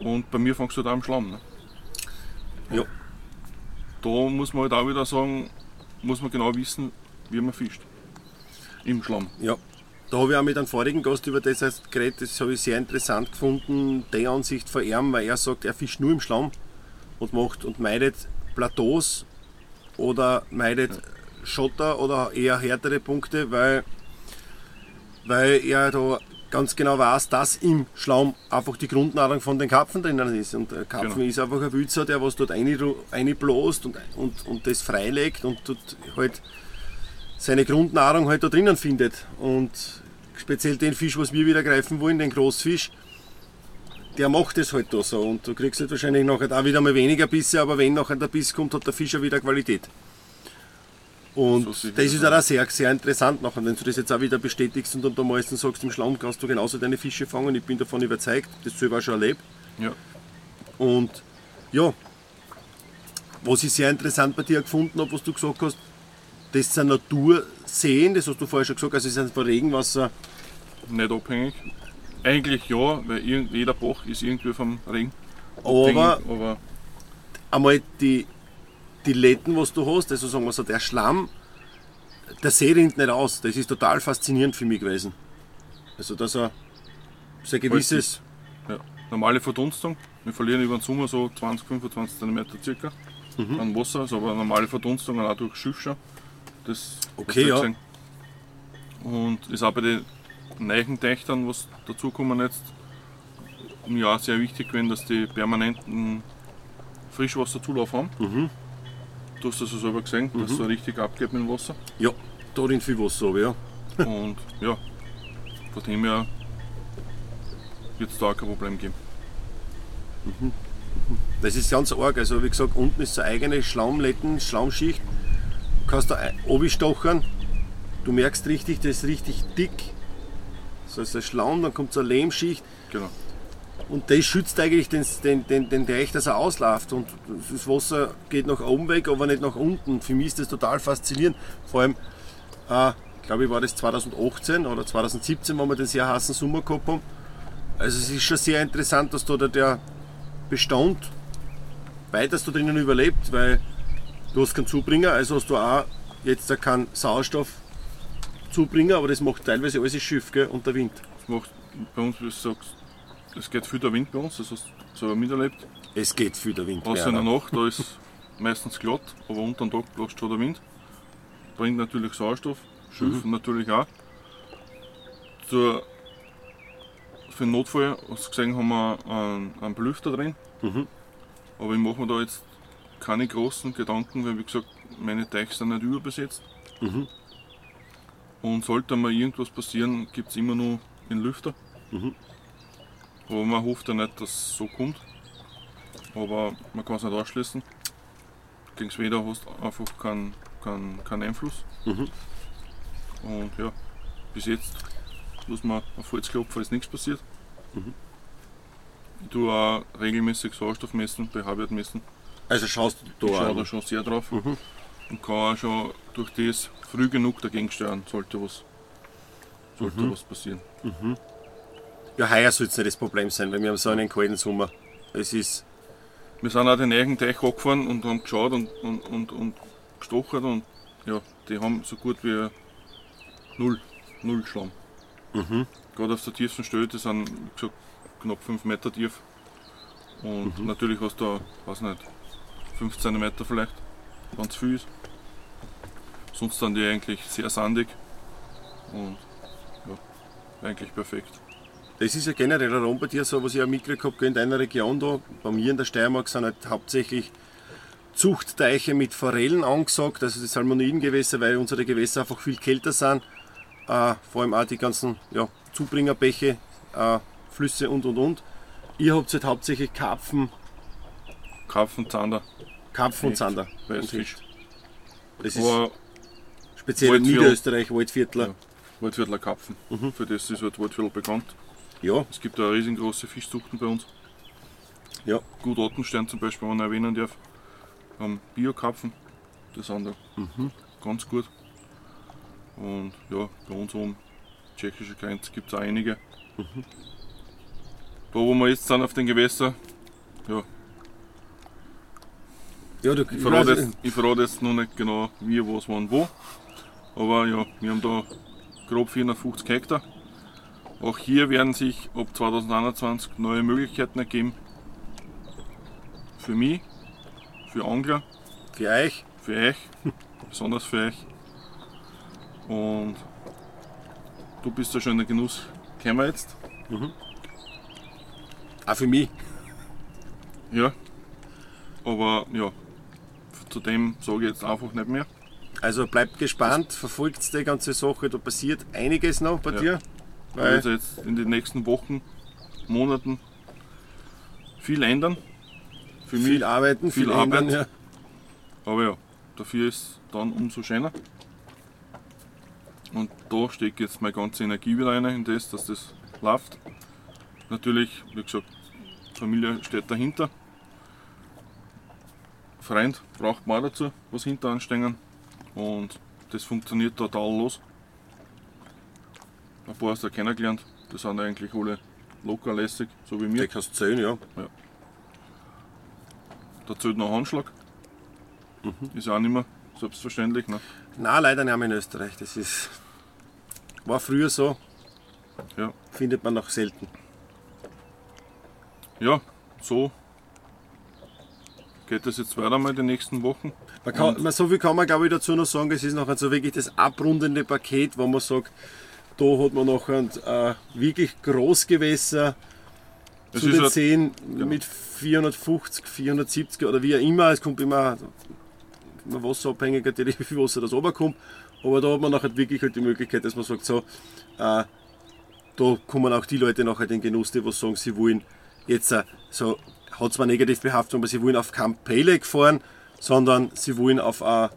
Und bei mir fangst du halt auch am Schlamm. Ne? Ja. Da muss man halt auch wieder sagen, muss man genau wissen, wie man fischt. Im Schlamm. Ja, da habe ich auch mit einem vorigen Gast über das geredet, das habe ich sehr interessant gefunden, die Ansicht von ihm, weil er sagt, er fischt nur im Schlamm und macht und meidet Plateaus oder meidet Schotter oder eher härtere Punkte, weil, weil er da ganz genau weiß, dass im Schlamm einfach die Grundnahrung von den Karpfen drinnen ist. Und der Karpfen Genau. ist einfach ein Wülzer, der was dort reinbläst und, und, und das freilegt und dort halt seine Grundnahrung halt da drinnen findet. Und speziell den Fisch, was wir wieder greifen wollen, den Großfisch, der macht es halt da so. Und du kriegst halt wahrscheinlich nachher auch wieder mal weniger Bisse, aber wenn nachher der Biss kommt, hat der Fisch ja wieder Qualität. Und So das ist auch sehr, sehr interessant nachher, wenn du das jetzt auch wieder bestätigst und dann da meistens sagst, im Schlamm kannst du genauso deine Fische fangen. Ich bin davon überzeugt, das selber auch schon erlebt. Ja. Und ja, was ich sehr interessant bei dir gefunden habe, was du gesagt hast, das sind Naturseen, das hast du vorher schon gesagt, also es sind von Regenwasser. Nicht abhängig. Eigentlich ja, weil jeder Bach ist irgendwie vom Regen Aber abhängig, aber einmal die, die Letten, was du hast, also sagen wir so, der Schlamm, der See rinnt nicht aus. Das ist total faszinierend für mich gewesen. Also, dass er so ein gewisses. ja. normale Verdunstung. Wir verlieren über den Sommer so 20, 25 cm circa Mhm. an Wasser, also aber normale Verdunstung auch durch Schiff schon. Das Okay, ja. gesehen. Und ist auch bei den neuen Dächtern, was dazukommen jetzt, mir auch sehr wichtig gewesen, dass die permanenten Frischwasserzulauf haben. Mhm. Du hast das ja selber gesehen, dass so richtig abgeht mit dem Wasser. Ja, da rinnt viel Wasser, aber ja. Und ja, von dem her wird es da auch kein Problem geben. Das ist ganz arg. Also wie gesagt, unten ist so eine eigene Schlaumletten, Schlaumschicht. Du kannst da stochern. Du merkst richtig, das ist richtig dick. So ist der Schlaum, dann kommt so eine Lehmschicht. Genau. Und das schützt eigentlich den, den, den, den Teich, dass er ausläuft. Und das Wasser geht nach oben weg, aber nicht nach unten. Für mich ist das total faszinierend. Vor allem, äh, glaube ich, war das 2018 oder 2017, wo wir den sehr heißen Sommer gehabt haben. Also es ist schon sehr interessant, dass da der Bestand weiters da drinnen überlebt, weil du hast keinen Zubringer, also hast du auch jetzt keinen Sauerstoffzubringer, aber das macht teilweise alles das Schiff gell, und der Wind. Das macht bei uns, wie du sagst, es geht viel der Wind bei uns, das hast du selber miterlebt. Es geht viel der Wind. Außer in der Nacht, da ist meistens glatt, aber unter dem Tag bläst schon der Wind. Bringt natürlich Sauerstoff, Schiff natürlich auch. Zur, für den Notfall, hast du gesehen, haben wir einen, einen Belüfter drin. Mhm. Aber ich mache mir da jetzt keine großen Gedanken, weil wie gesagt, meine Teiche sind nicht überbesetzt. Mhm. Und sollte mal irgendwas passieren, gibt es immer nur den Lüfter. Mhm. Aber man hofft ja nicht, dass es so kommt. Aber man kann es nicht ausschließen. Gegen das Wetter hast du einfach keinen keinen keinen Einfluss. Mhm. Und ja, bis jetzt muss man auf Holz klopfen, ist nichts passiert. Mhm. Ich tue auch regelmäßig Sauerstoff messen, pH-Wert messen. Also schaust du Ich da schaue an. da schon sehr drauf Mhm. und kann auch schon durch das früh genug dagegen steuern, sollte was, sollte Mhm. was passieren. Ja, heuer soll es nicht das Problem sein, weil wir haben so einen kalten Sommer. Es ist, Wir sind auch den eigenen Teich angefahren und haben geschaut und, und, und, und gestochert und ja, die haben so gut wie null, null Schlamm. Mhm. Gerade auf der tiefsten Stelle, die sind wie gesagt, knapp 5 Meter tief. Und Mhm. natürlich hast du, weiß nicht, 15 Meter vielleicht, wenn es viel ist. Sonst sind die eigentlich sehr sandig und ja, eigentlich perfekt. das ist ja generell ein dir so, was ich auch mitgekriegt habe, in deiner Region da. Bei mir in der Steiermark sind halt hauptsächlich Zuchtteiche mit Forellen angesagt, also die Salmonidengewässer, weil unsere Gewässer einfach viel kälter sind. Äh, vor allem auch die ganzen ja, Zubringerbäche, äh, Flüsse und und und. Ihr habt halt hauptsächlich Karpfen, Karpfen, Zander, Karpfen und Echt? Zander. Weißfisch. Das ist speziell in. Niederösterreich, Waldviertler. Ja. Waldviertler Karpfen. Mhm. Für das ist halt Waldviertel bekannt. Ja, Es gibt da riesengroße Fischzuchten bei uns. ja. Gut Ottenstern zum Beispiel, wenn man erwähnen darf. Haben Biokarpfen, die sind da Mhm. ganz gut. Und ja, bei uns um tschechische Grenze gibt es auch einige. Mhm. Da wo wir jetzt sind auf den Gewässern, ja, Ja, du, ich verrate, jetzt, ich verrate jetzt noch nicht genau wie, was, wann, wo. Aber ja, wir haben da grob 450 Hektar. Auch hier werden sich ab 2021 neue Möglichkeiten ergeben. Für mich, für Angler, für euch. für euch, besonders für euch. Und du bist ja schon in den Genuss gekommen jetzt. Auch für mich. Ja. Aber ja, zu dem sage ich jetzt einfach nicht mehr. Also bleibt gespannt, verfolgt die ganze Sache, da passiert einiges noch bei Ja. dir. Weil, sich jetzt in den nächsten Wochen, Monaten viel ändern. Für mich, viel arbeiten, viel, viel ändern. Arbeit. Ja. aber ja, dafür ist es dann umso schöner. Und da stecke jetzt meine ganze Energie wieder rein, in das, dass das läuft. Natürlich, wie gesagt, Familie steht dahinter. Freund braucht man auch dazu, was hinter anstehen. Und das funktioniert total los. Ein paar hast du kennengelernt, die sind eigentlich alle locker lässig, so wie mir. Kannst du zählen, ja. Da zählt noch Handschlag. Ist auch nicht mehr selbstverständlich. Ne? Nein, leider nicht mehr in Österreich. Das ist, war früher so, Ja. findet man noch selten. ja, so geht es jetzt weiter mal die nächsten Wochen. Man kann, man, so viel kann man glaube ich dazu noch sagen, es ist noch so wirklich das abrundende Paket, wo man sagt, da hat man noch ein äh, wirklich Großgewässer zu den Seen mit 450, 470 oder wie auch immer. Es kommt immer, immer wasserabhängig, natürlich, wie viel Wasser das runterkommt. Aber da hat man nachher wirklich halt die Möglichkeit, dass man sagt, so, äh, da kommen auch die Leute nachher in den Genuss, die was sagen, sie wollen jetzt, äh, so hat zwar negativ behaftet, aber sie wollen auf Camp Lake fahren, sondern sie wollen auf ein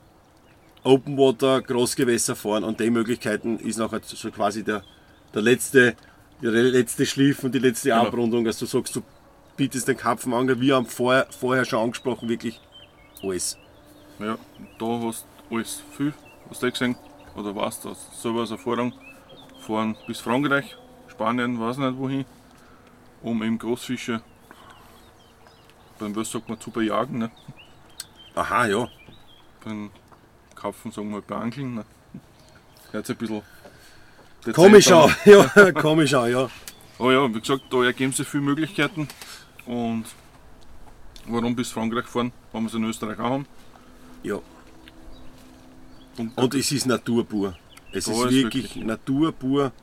Open Water Großgewässer fahren und die Möglichkeiten ist nachher so quasi der, der letzte der letzte Schliff und die letzte Genau. Abrundung, dass du sagst, du bietest den Karpfenangler, wir haben vorher, vorher schon angesprochen, wirklich alles. Ja, da hast du alles viel, was du eh gesehen oder weißt, aus selber aus Erfahrung, fahren bis Frankreich, Spanien, weiß nicht wohin, um eben Großfische, beim Wels sagt man zu bejagen, ne? Aha, ja. beim Karpfen sagen wir bei Angeln. Ne? Hört sich ein bisschen dezent Komisch an. auch, ja, komisch auch, ja. Aber ja, wie gesagt, da ergeben sich viele Möglichkeiten. Und warum bis Frankreich fahren, wenn wir es in Österreich auch haben? ja. Und, Und es ist Natur pur. Es ist ist wirklich, wirklich- Natur pur.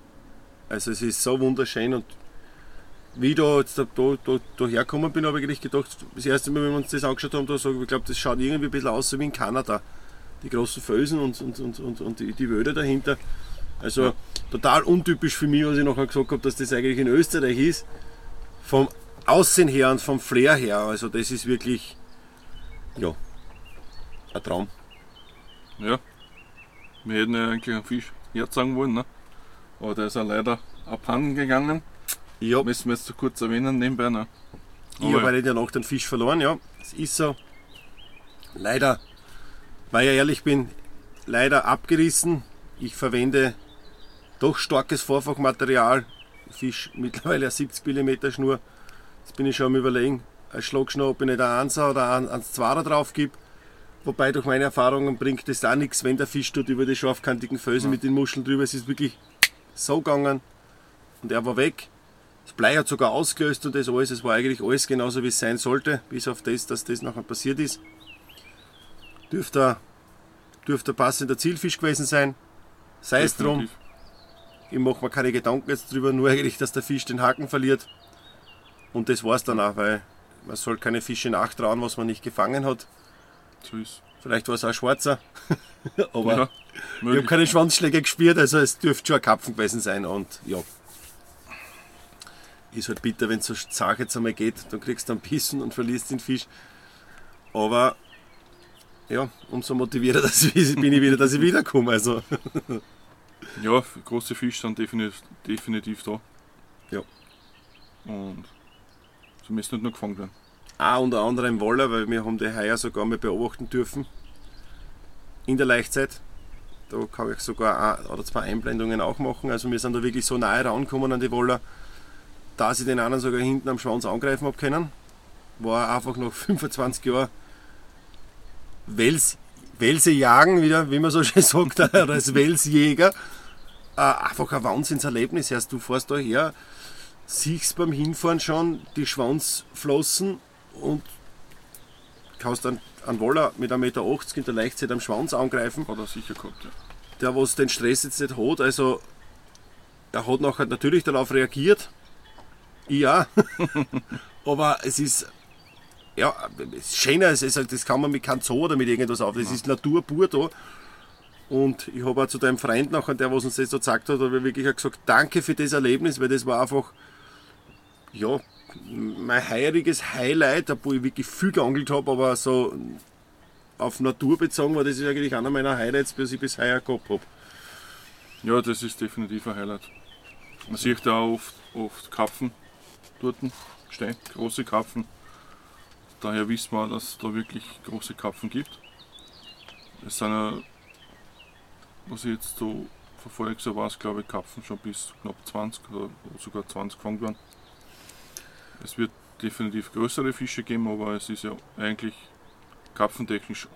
Also es ist so wunderschön und wie ich da jetzt da, da, da, da hergekommen bin, habe ich eigentlich gedacht, das erste Mal, wenn wir uns das angeschaut haben, da sage ich, ich glaube, das schaut irgendwie ein bisschen aus wie in Kanada. Die großen Felsen und, und, und, und, und die, die Wälder dahinter. Also Ja. total untypisch für mich, was ich nachher gesagt habe, dass das eigentlich in Österreich ist. Vom Aussehen her und vom Flair her. Also das ist wirklich, ja, ein Traum. ja, wir hätten ja eigentlich einen Fisch herzeigen wollen, ne? aber der ist ja leider abhanden gegangen. Ja, Müssen wir jetzt so kurz erwähnen nebenbei. Ne? Ich habe in der Nacht den Fisch verloren, ja. Es ist so. Leider, weil ich ehrlich bin, leider abgerissen. Ich verwende doch starkes Vorfachmaterial. Fisch mittlerweile eine 70 mm Schnur. Jetzt bin ich schon am überlegen, als Schlagschnur, ob ich nicht ein 1er oder ein 1,2er drauf gebe. Wobei durch meine Erfahrungen bringt das auch nichts, wenn der Fisch dort über die scharfkantigen Felsen mit den Muscheln drüber. Es ist wirklich so gegangen und er war weg. Das Blei hat sogar ausgelöst und das alles. Es war eigentlich alles genauso, wie es sein sollte, bis auf das, dass das nachher passiert ist. Dürfte, dürfte ein passender Zielfisch gewesen sein. Sei es drum, ich mache mir keine Gedanken jetzt drüber, nur eigentlich, dass der Fisch den Haken verliert. Und das war's dann auch, weil man soll keine Fische nachtrauen, was man nicht gefangen hat. Ist Vielleicht war es auch ein schwarzer. Aber ja, ich habe keine Schwanzschläge gespürt, also es dürfte schon ein Kapfen gewesen sein. Und ja, ist halt bitter, wenn es so zart jetzt einmal geht, dann kriegst du einen Bissen und verlierst den Fisch. Aber ja, umso motivierter ich, bin ich wieder, dass ich wiederkomme. Also, Ja, große Fische sind definitiv, definitiv da. Ja. Und sie müssen nicht nur gefangen werden. auch unter anderem Woller, weil wir haben die heuer sogar mal beobachten dürfen. In der Laichzeit. Da kann ich sogar ein oder zwei Einblendungen auch machen. Also wir sind da wirklich so nahe rangekommen an die Woller, dass ich den anderen sogar hinten am Schwanz angreifen habe können. War einfach nach 25 Jahren Wels, Welse jagen, wieder, wie man so schön sagt, als Welsjäger. Äh, einfach ein Wahnsinnserlebnis. Erst du fährst da her, siehst beim Hinfahren schon die Schwanzflossen und kannst dann einen Woller mit 1,80 Meter in der Leichtzeit am Schwanz angreifen Hat er sicher gehabt, ja. der was den Stress jetzt nicht hat. Also er hat nachher natürlich darauf reagiert. Auch. Aber es ist ja es ist schöner, es ist, halt- das kann man mit keinem Zoo oder mit irgendwas auf. Das ist Natur pur da. Und ich habe auch zu deinem Freund nachher, der was uns das so gezeigt hat, habe ich wirklich auch gesagt, danke für das Erlebnis, weil das war einfach ja, mein heuriges Highlight, obwohl ich wirklich viel geangelt habe, aber so auf Natur bezogen war das eigentlich einer meiner Highlights, die ich bis heuer gehabt habe. Ja, das ist definitiv ein Highlight. Man sieht ja auch oft, oft Karpfen dort stehen, große Karpfen. Daher wissen wir, dass es da wirklich große Karpfen gibt. Es sind ja, was ich jetzt so verfolge, so war es glaube ich, Karpfen schon bis knapp 20 oder sogar 20 gefangen werden. Es wird definitiv größere Fische geben, aber es ist ja eigentlich karpfentechnisch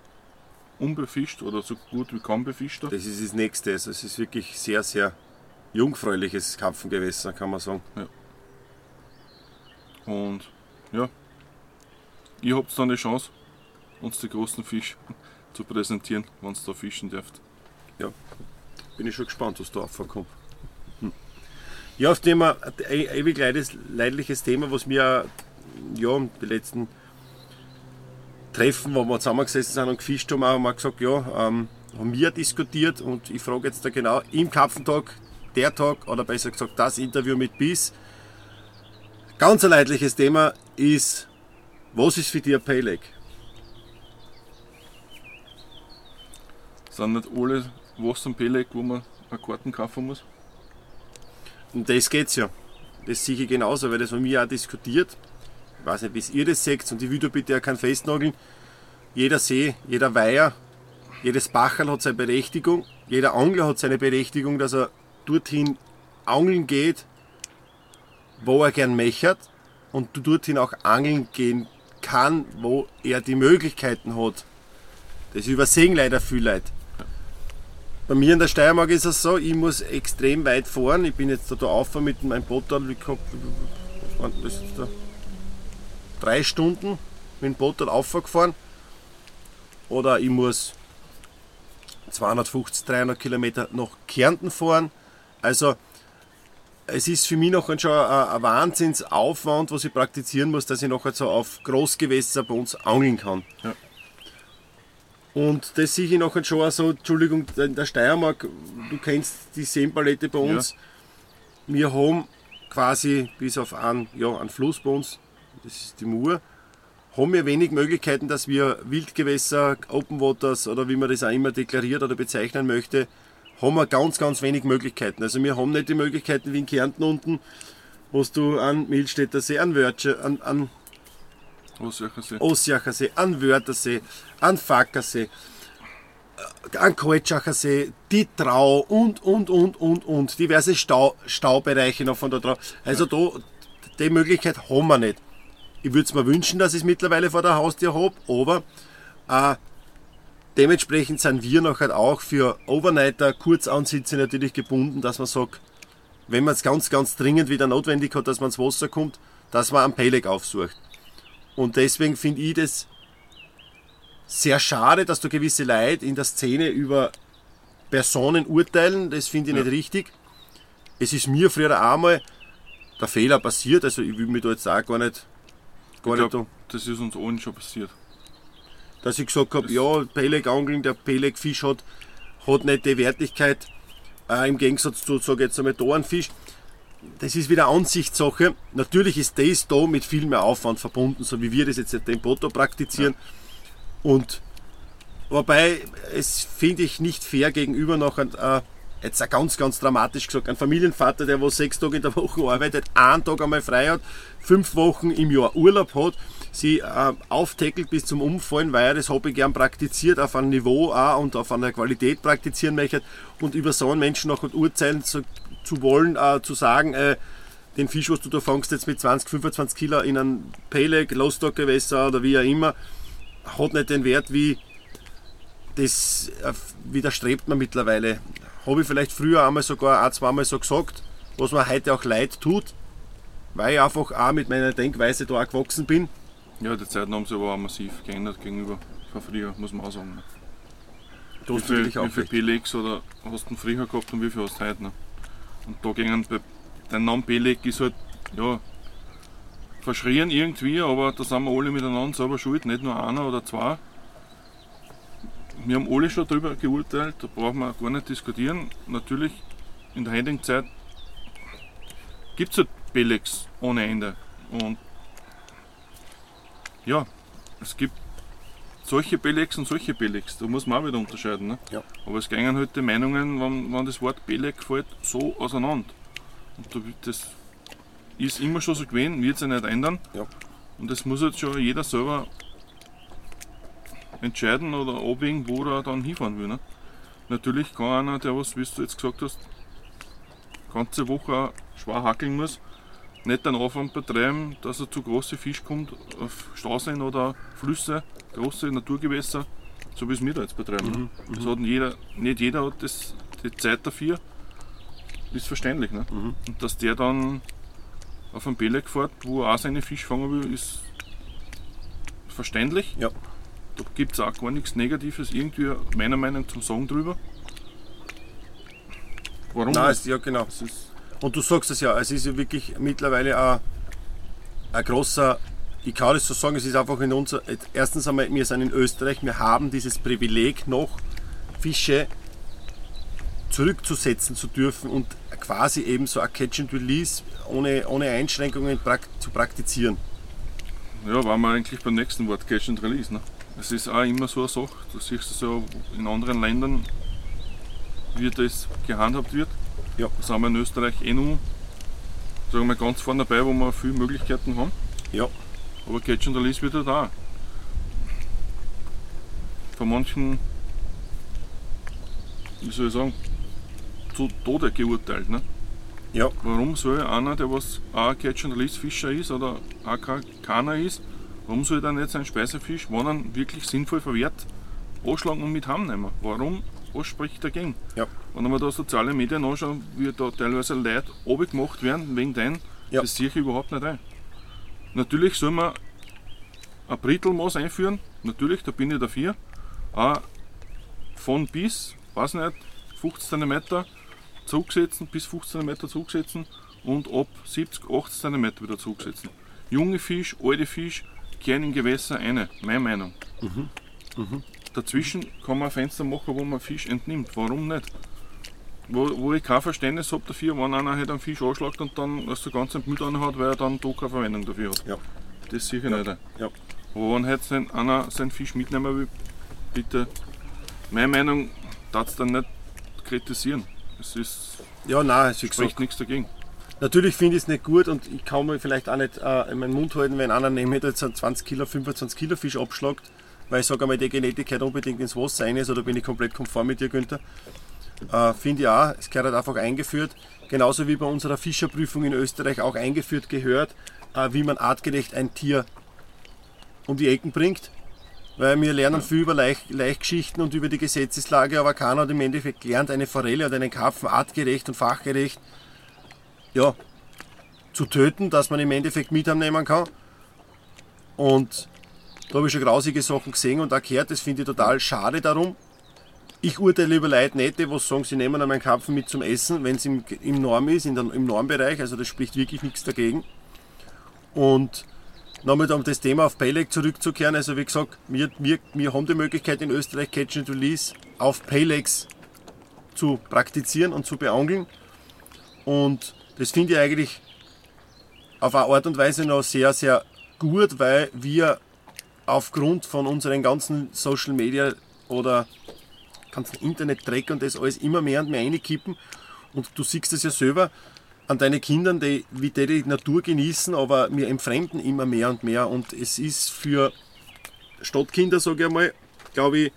unbefischt oder so gut wie kaum befischt. Das ist das Nächste. Also es ist wirklich sehr, sehr jungfräuliches Karpfengewässer, kann man sagen. Und ja, ihr habt dann die Chance, uns die großen Fische zu präsentieren, wenn ihr da fischen dürft. Bin ich schon gespannt, was da aufkommt. Hm. Ja, auf dem ein ewig leidliches Thema, was mir ja, die letzten Treffen, wo wir zusammengesessen sind und gefischt haben, haben wir gesagt, ja, ähm, haben wir diskutiert und ich frage jetzt da genau im Kapfentag, der Tag, oder besser gesagt das Interview mit Biss. Ganz ein leidliches Thema ist, was ist für dich ein Payleg? Sind nicht alle Wasser und Peleg, wo man eine Karten kaufen muss? Um das geht's ja. Das sehe ich genauso, weil das von mir auch diskutiert. Ich weiß nicht, wie ihr das seht und ich will da bitte ja kein Festnageln. Jeder See, jeder Weiher, jedes Bacherl hat seine Berechtigung. Jeder Angler hat seine Berechtigung, dass er dorthin angeln geht, wo er gern mechert und du dorthin auch angeln gehen kann, wo er die Möglichkeiten hat. Das übersehen leider viele Leute. Bei mir in der Steiermark ist es so, ich muss extrem weit fahren. Ich bin jetzt da, da auf mit meinem Boot, ich hab, was war das jetzt da? drei Stunden mit dem Boot dort aufgefahren. Oder ich muss 250, 300 Kilometer nach Kärnten fahren. Also es ist für mich noch schon ein, ein Wahnsinnsaufwand, was ich praktizieren muss, dass ich nachher so auf Großgewässer bei uns angeln kann. Ja. Und das sehe ich nachher schon so, Entschuldigung, in der Steiermark, du kennst die Seenpalette bei uns. Ja. Wir haben quasi bis auf einen, ja, einen Fluss bei uns, das ist die Mur, haben wir wenig Möglichkeiten, dass wir Wildgewässer, Open Waters oder wie man das auch immer deklariert oder bezeichnen möchte, haben wir ganz, ganz wenig Möglichkeiten. Also wir haben nicht die Möglichkeiten wie in Kärnten unten, wo du an Milstädter See, an Wörtsche, an, an Ossiacher See, an Wörthersee, an Fackersee, äh, an Kaltschacher See, die Trau und, und, und, und, und, diverse Stau, Staubereiche noch von der Trau. Also da, die Möglichkeit haben wir nicht. Ich würde es mir wünschen, dass ich es mittlerweile vor der Haustür habe, aber äh, Dementsprechend sind wir noch halt auch für Overnighter, Kurzansitze natürlich gebunden, dass man sagt, wenn man es ganz, ganz dringend wieder notwendig hat, dass man ins Wasser kommt, dass man einen Peleg aufsucht. Und deswegen finde ich das sehr schade, dass da gewisse Leute in der Szene über Personen urteilen. Das finde ich ja. nicht richtig. Es ist mir früher einmal der Fehler passiert, also ich will mich da jetzt auch gar nicht. Gar ich glaub, nicht das ist uns allen schon passiert dass ich gesagt habe, ja, Peleg-Angeln, der Peleg-Fisch hat, hat nicht die Wertigkeit äh, im Gegensatz zu, sage jetzt einmal, da ein Fisch. Das ist wieder Ansichtssache. Natürlich ist das da mit viel mehr Aufwand verbunden, so wie wir das jetzt im Boto praktizieren. Ja. Und wobei, es finde ich nicht fair gegenüber noch ein, äh, jetzt auch ganz, ganz dramatisch gesagt, ein Familienvater, der wo sechs Tage in der Woche arbeitet, einen Tag einmal frei hat, fünf Wochen im Jahr Urlaub hat, sie äh, auftackelt bis zum Umfallen, weil er das Hobby gern praktiziert, auf einem Niveau auch und auf einer Qualität praktizieren möchte und über so einen Menschen noch urteilen zu, zu wollen, äh, zu sagen, äh, den Fisch, was du da fangst, jetzt mit 20, 25 Kilo in einem Peleg, Lostock-Gewässer oder wie auch immer, hat nicht den Wert wie das äh, widerstrebt man mittlerweile. Habe ich vielleicht früher einmal sogar ein, zweimal so gesagt, was mir heute auch leid tut, weil ich einfach auch mit meiner Denkweise da auch gewachsen bin. Ja, die Zeiten haben sich aber auch massiv geändert gegenüber von früher, muss man auch sagen. Ne? wie viel, wie viel P-Legs oder hast du früher gehabt und wie viel hast du heute noch? Und da gingen bei dein Name P-Leg ist halt, ja, verschrien irgendwie, aber da sind wir alle miteinander selber schuld, nicht nur einer oder zwei. Wir haben alle schon darüber geurteilt, da brauchen wir gar nicht diskutieren. Natürlich, in der heutigen Zeit gibt es halt Belegs ohne Ende. Und ja, es gibt solche Belegs und solche Belegs, da muss man auch wieder unterscheiden. Ne? Ja. Aber es gehen halt die Meinungen, wenn, wenn das Wort Beleg fällt, so auseinander. Und das ist immer schon so gewesen, wird sich nicht ändern. Ja. Und das muss jetzt schon jeder selber entscheiden oder abwägen, wo er dann hinfahren will. Ne? Natürlich kann einer, der was, wie du jetzt gesagt hast, ganze Woche schwer hackeln muss, nicht den Aufwand betreiben, dass er zu großen Fisch kommt auf Stauseen oder Flüsse, große Naturgewässer, so wie es wir da jetzt betreiben. Ne? Mhm, das hat jeder, nicht jeder hat das, die Zeit dafür, ist verständlich. Ne? Mhm. Und dass der dann auf einen Beleg fährt, wo er auch seine Fisch fangen will, ist verständlich. Ja. Da gibt es auch gar nichts Negatives irgendwie meiner Meinung nach zum Sagen drüber. Warum? Nein, ist, ja genau. Und du sagst es ja, es ist ja wirklich mittlerweile ein, ein großer, ich kann es so sagen, es ist einfach in unser, erstens einmal, wir sind in Österreich, wir haben dieses Privileg noch, Fische zurückzusetzen zu dürfen und quasi eben so ein Catch and Release ohne, ohne Einschränkungen zu praktizieren. Ja, waren wir eigentlich beim nächsten Wort Catch and Release. Ne? Es ist auch immer so eine Sache, du siehst es ja in anderen Ländern, wie das gehandhabt wird. Ja. Das haben wir in Österreich eh noch sagen wir mal, ganz vorne dabei, wo wir viele Möglichkeiten haben. Ja. Aber Catch and Release wird halt auch von manchen, wie soll ich sagen, zu Tode geurteilt. Ne? Ja. Warum soll einer, der was auch ein Catch and Release Fischer ist oder auch kein- keiner ist, warum soll er nicht seinen Speisefisch, wenn er wirklich sinnvoll verwehrt, anschlagen und mit heimnehmen? Warum? Was spricht dagegen? Ja. Wenn wir da soziale Medien anschauen, wie da teilweise Leute gemacht werden wegen dein, Ja. das sehe ich überhaupt nicht ein. Natürlich soll man ein Brittelmaß einführen, natürlich, da bin ich dafür. Auch von bis, weiß nicht, 15 cm zurücksetzen, bis 15 cm zurücksetzen und ab 70, 80 cm wieder zurücksetzen. Junge Fisch, alte Fisch, kehren in Gewässer eine, meine Meinung. Dazwischen kann man ein Fenster machen, wo man Fisch entnimmt. Warum nicht? Wo, wo ich kein Verständnis habe dafür, wenn einer halt einen Fisch anschlägt und dann das so ganz im Müll hat, weil er dann da keine Verwendung dafür hat. Ja. Das sehe ich nicht. ein. Ja. Aber wenn sein- einer seinen Fisch mitnehmen will, bitte, meine Meinung, darf es dann nicht kritisieren. Es ist, Ja, nein, gesagt, spricht nichts dagegen. Natürlich finde ich es nicht gut und ich kann mir vielleicht auch nicht äh, in meinen Mund halten, wenn einer neben mir jetzt einen 20 Kilo, 25 Kilo Fisch abschlagt, weil ich sage einmal, die Genetik gehört unbedingt ins Wasser rein ist, oder bin ich komplett konform mit dir, Günther. Äh, finde ich auch, es gehört halt einfach eingeführt, genauso wie bei unserer Fischerprüfung in Österreich auch eingeführt gehört, äh, wie man artgerecht ein Tier um die Ecken bringt. Weil wir lernen viel über Leicht, Leichtgeschichten und über die Gesetzeslage, aber keiner hat im Endeffekt gelernt, eine Forelle oder einen Karpfen artgerecht und fachgerecht ja, zu töten, dass man im Endeffekt mit nehmen kann. Und da habe ich schon grausige Sachen gesehen und auch gehört, das finde ich total schade darum. Ich urteile über Leute nicht, die was sagen, sie nehmen einen Karpfen mit zum Essen, wenn es im, im Norm ist, in der, im Normbereich, also das spricht wirklich nichts dagegen. Und nochmal um das Thema auf Payleg zurückzukehren, also wie gesagt, wir, wir, wir haben die Möglichkeit in Österreich Catch and Release auf Paylegs zu praktizieren und zu beangeln. Und das finde ich eigentlich auf eine Art und Weise noch sehr, sehr gut, weil wir aufgrund von unseren ganzen Social Media oder ganzen Internet-Dreck und das alles immer mehr und mehr reinkippen. Und du siehst es ja selber an deinen Kindern, die, wie die die Natur genießen, aber wir entfremden immer mehr und mehr. Und es ist für Stadtkinder, sage ich einmal, glaube ich,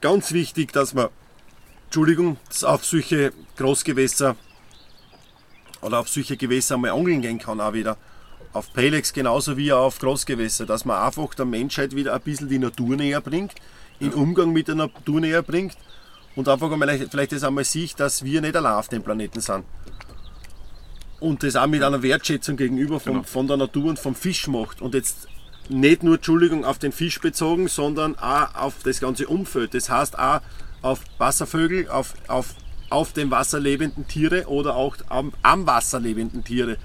ganz wichtig, dass man, Entschuldigung, auf solche Großgewässer oder auf solche Gewässer einmal angeln gehen kann auch wieder. Auf Pelex genauso wie auf Großgewässer, dass man einfach der Menschheit wieder ein bisschen die Natur näher bringt, in Umgang mit der Natur näher bringt und einfach einmal, vielleicht das einmal sieht, dass wir nicht allein auf dem Planeten sind. Und das auch mit einer Wertschätzung gegenüber von, Genau. von der Natur und vom Fisch macht. Und jetzt nicht nur, Entschuldigung, auf den Fisch bezogen, sondern auch auf das ganze Umfeld. Das heißt auch auf Wasservögel, auf, auf, auf dem Wasser lebenden Tiere oder auch am, am Wasser lebenden Tiere.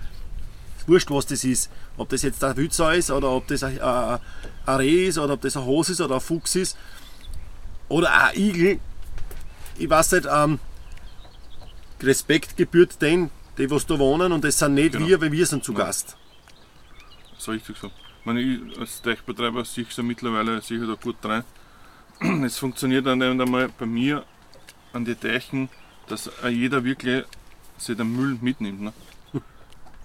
Ist wurscht, was das ist. Ob das jetzt ein Wützer ist oder ob das ein, ein, ein Reh ist oder ob das ein Hose ist oder ein Fuchs ist oder ein Igel. Ich weiß nicht, ähm, Respekt gebührt denen, die was da wohnen und das sind nicht Genau. wir, weil wir sind zu Nein. Gast. So richtig so. Ich, meine, ich als Teichbetreiber sehe ich so mittlerweile sicher da gut rein. Es funktioniert dann eben einmal bei mir an die Teichen, dass jeder wirklich sich den Müll mitnimmt. Ne?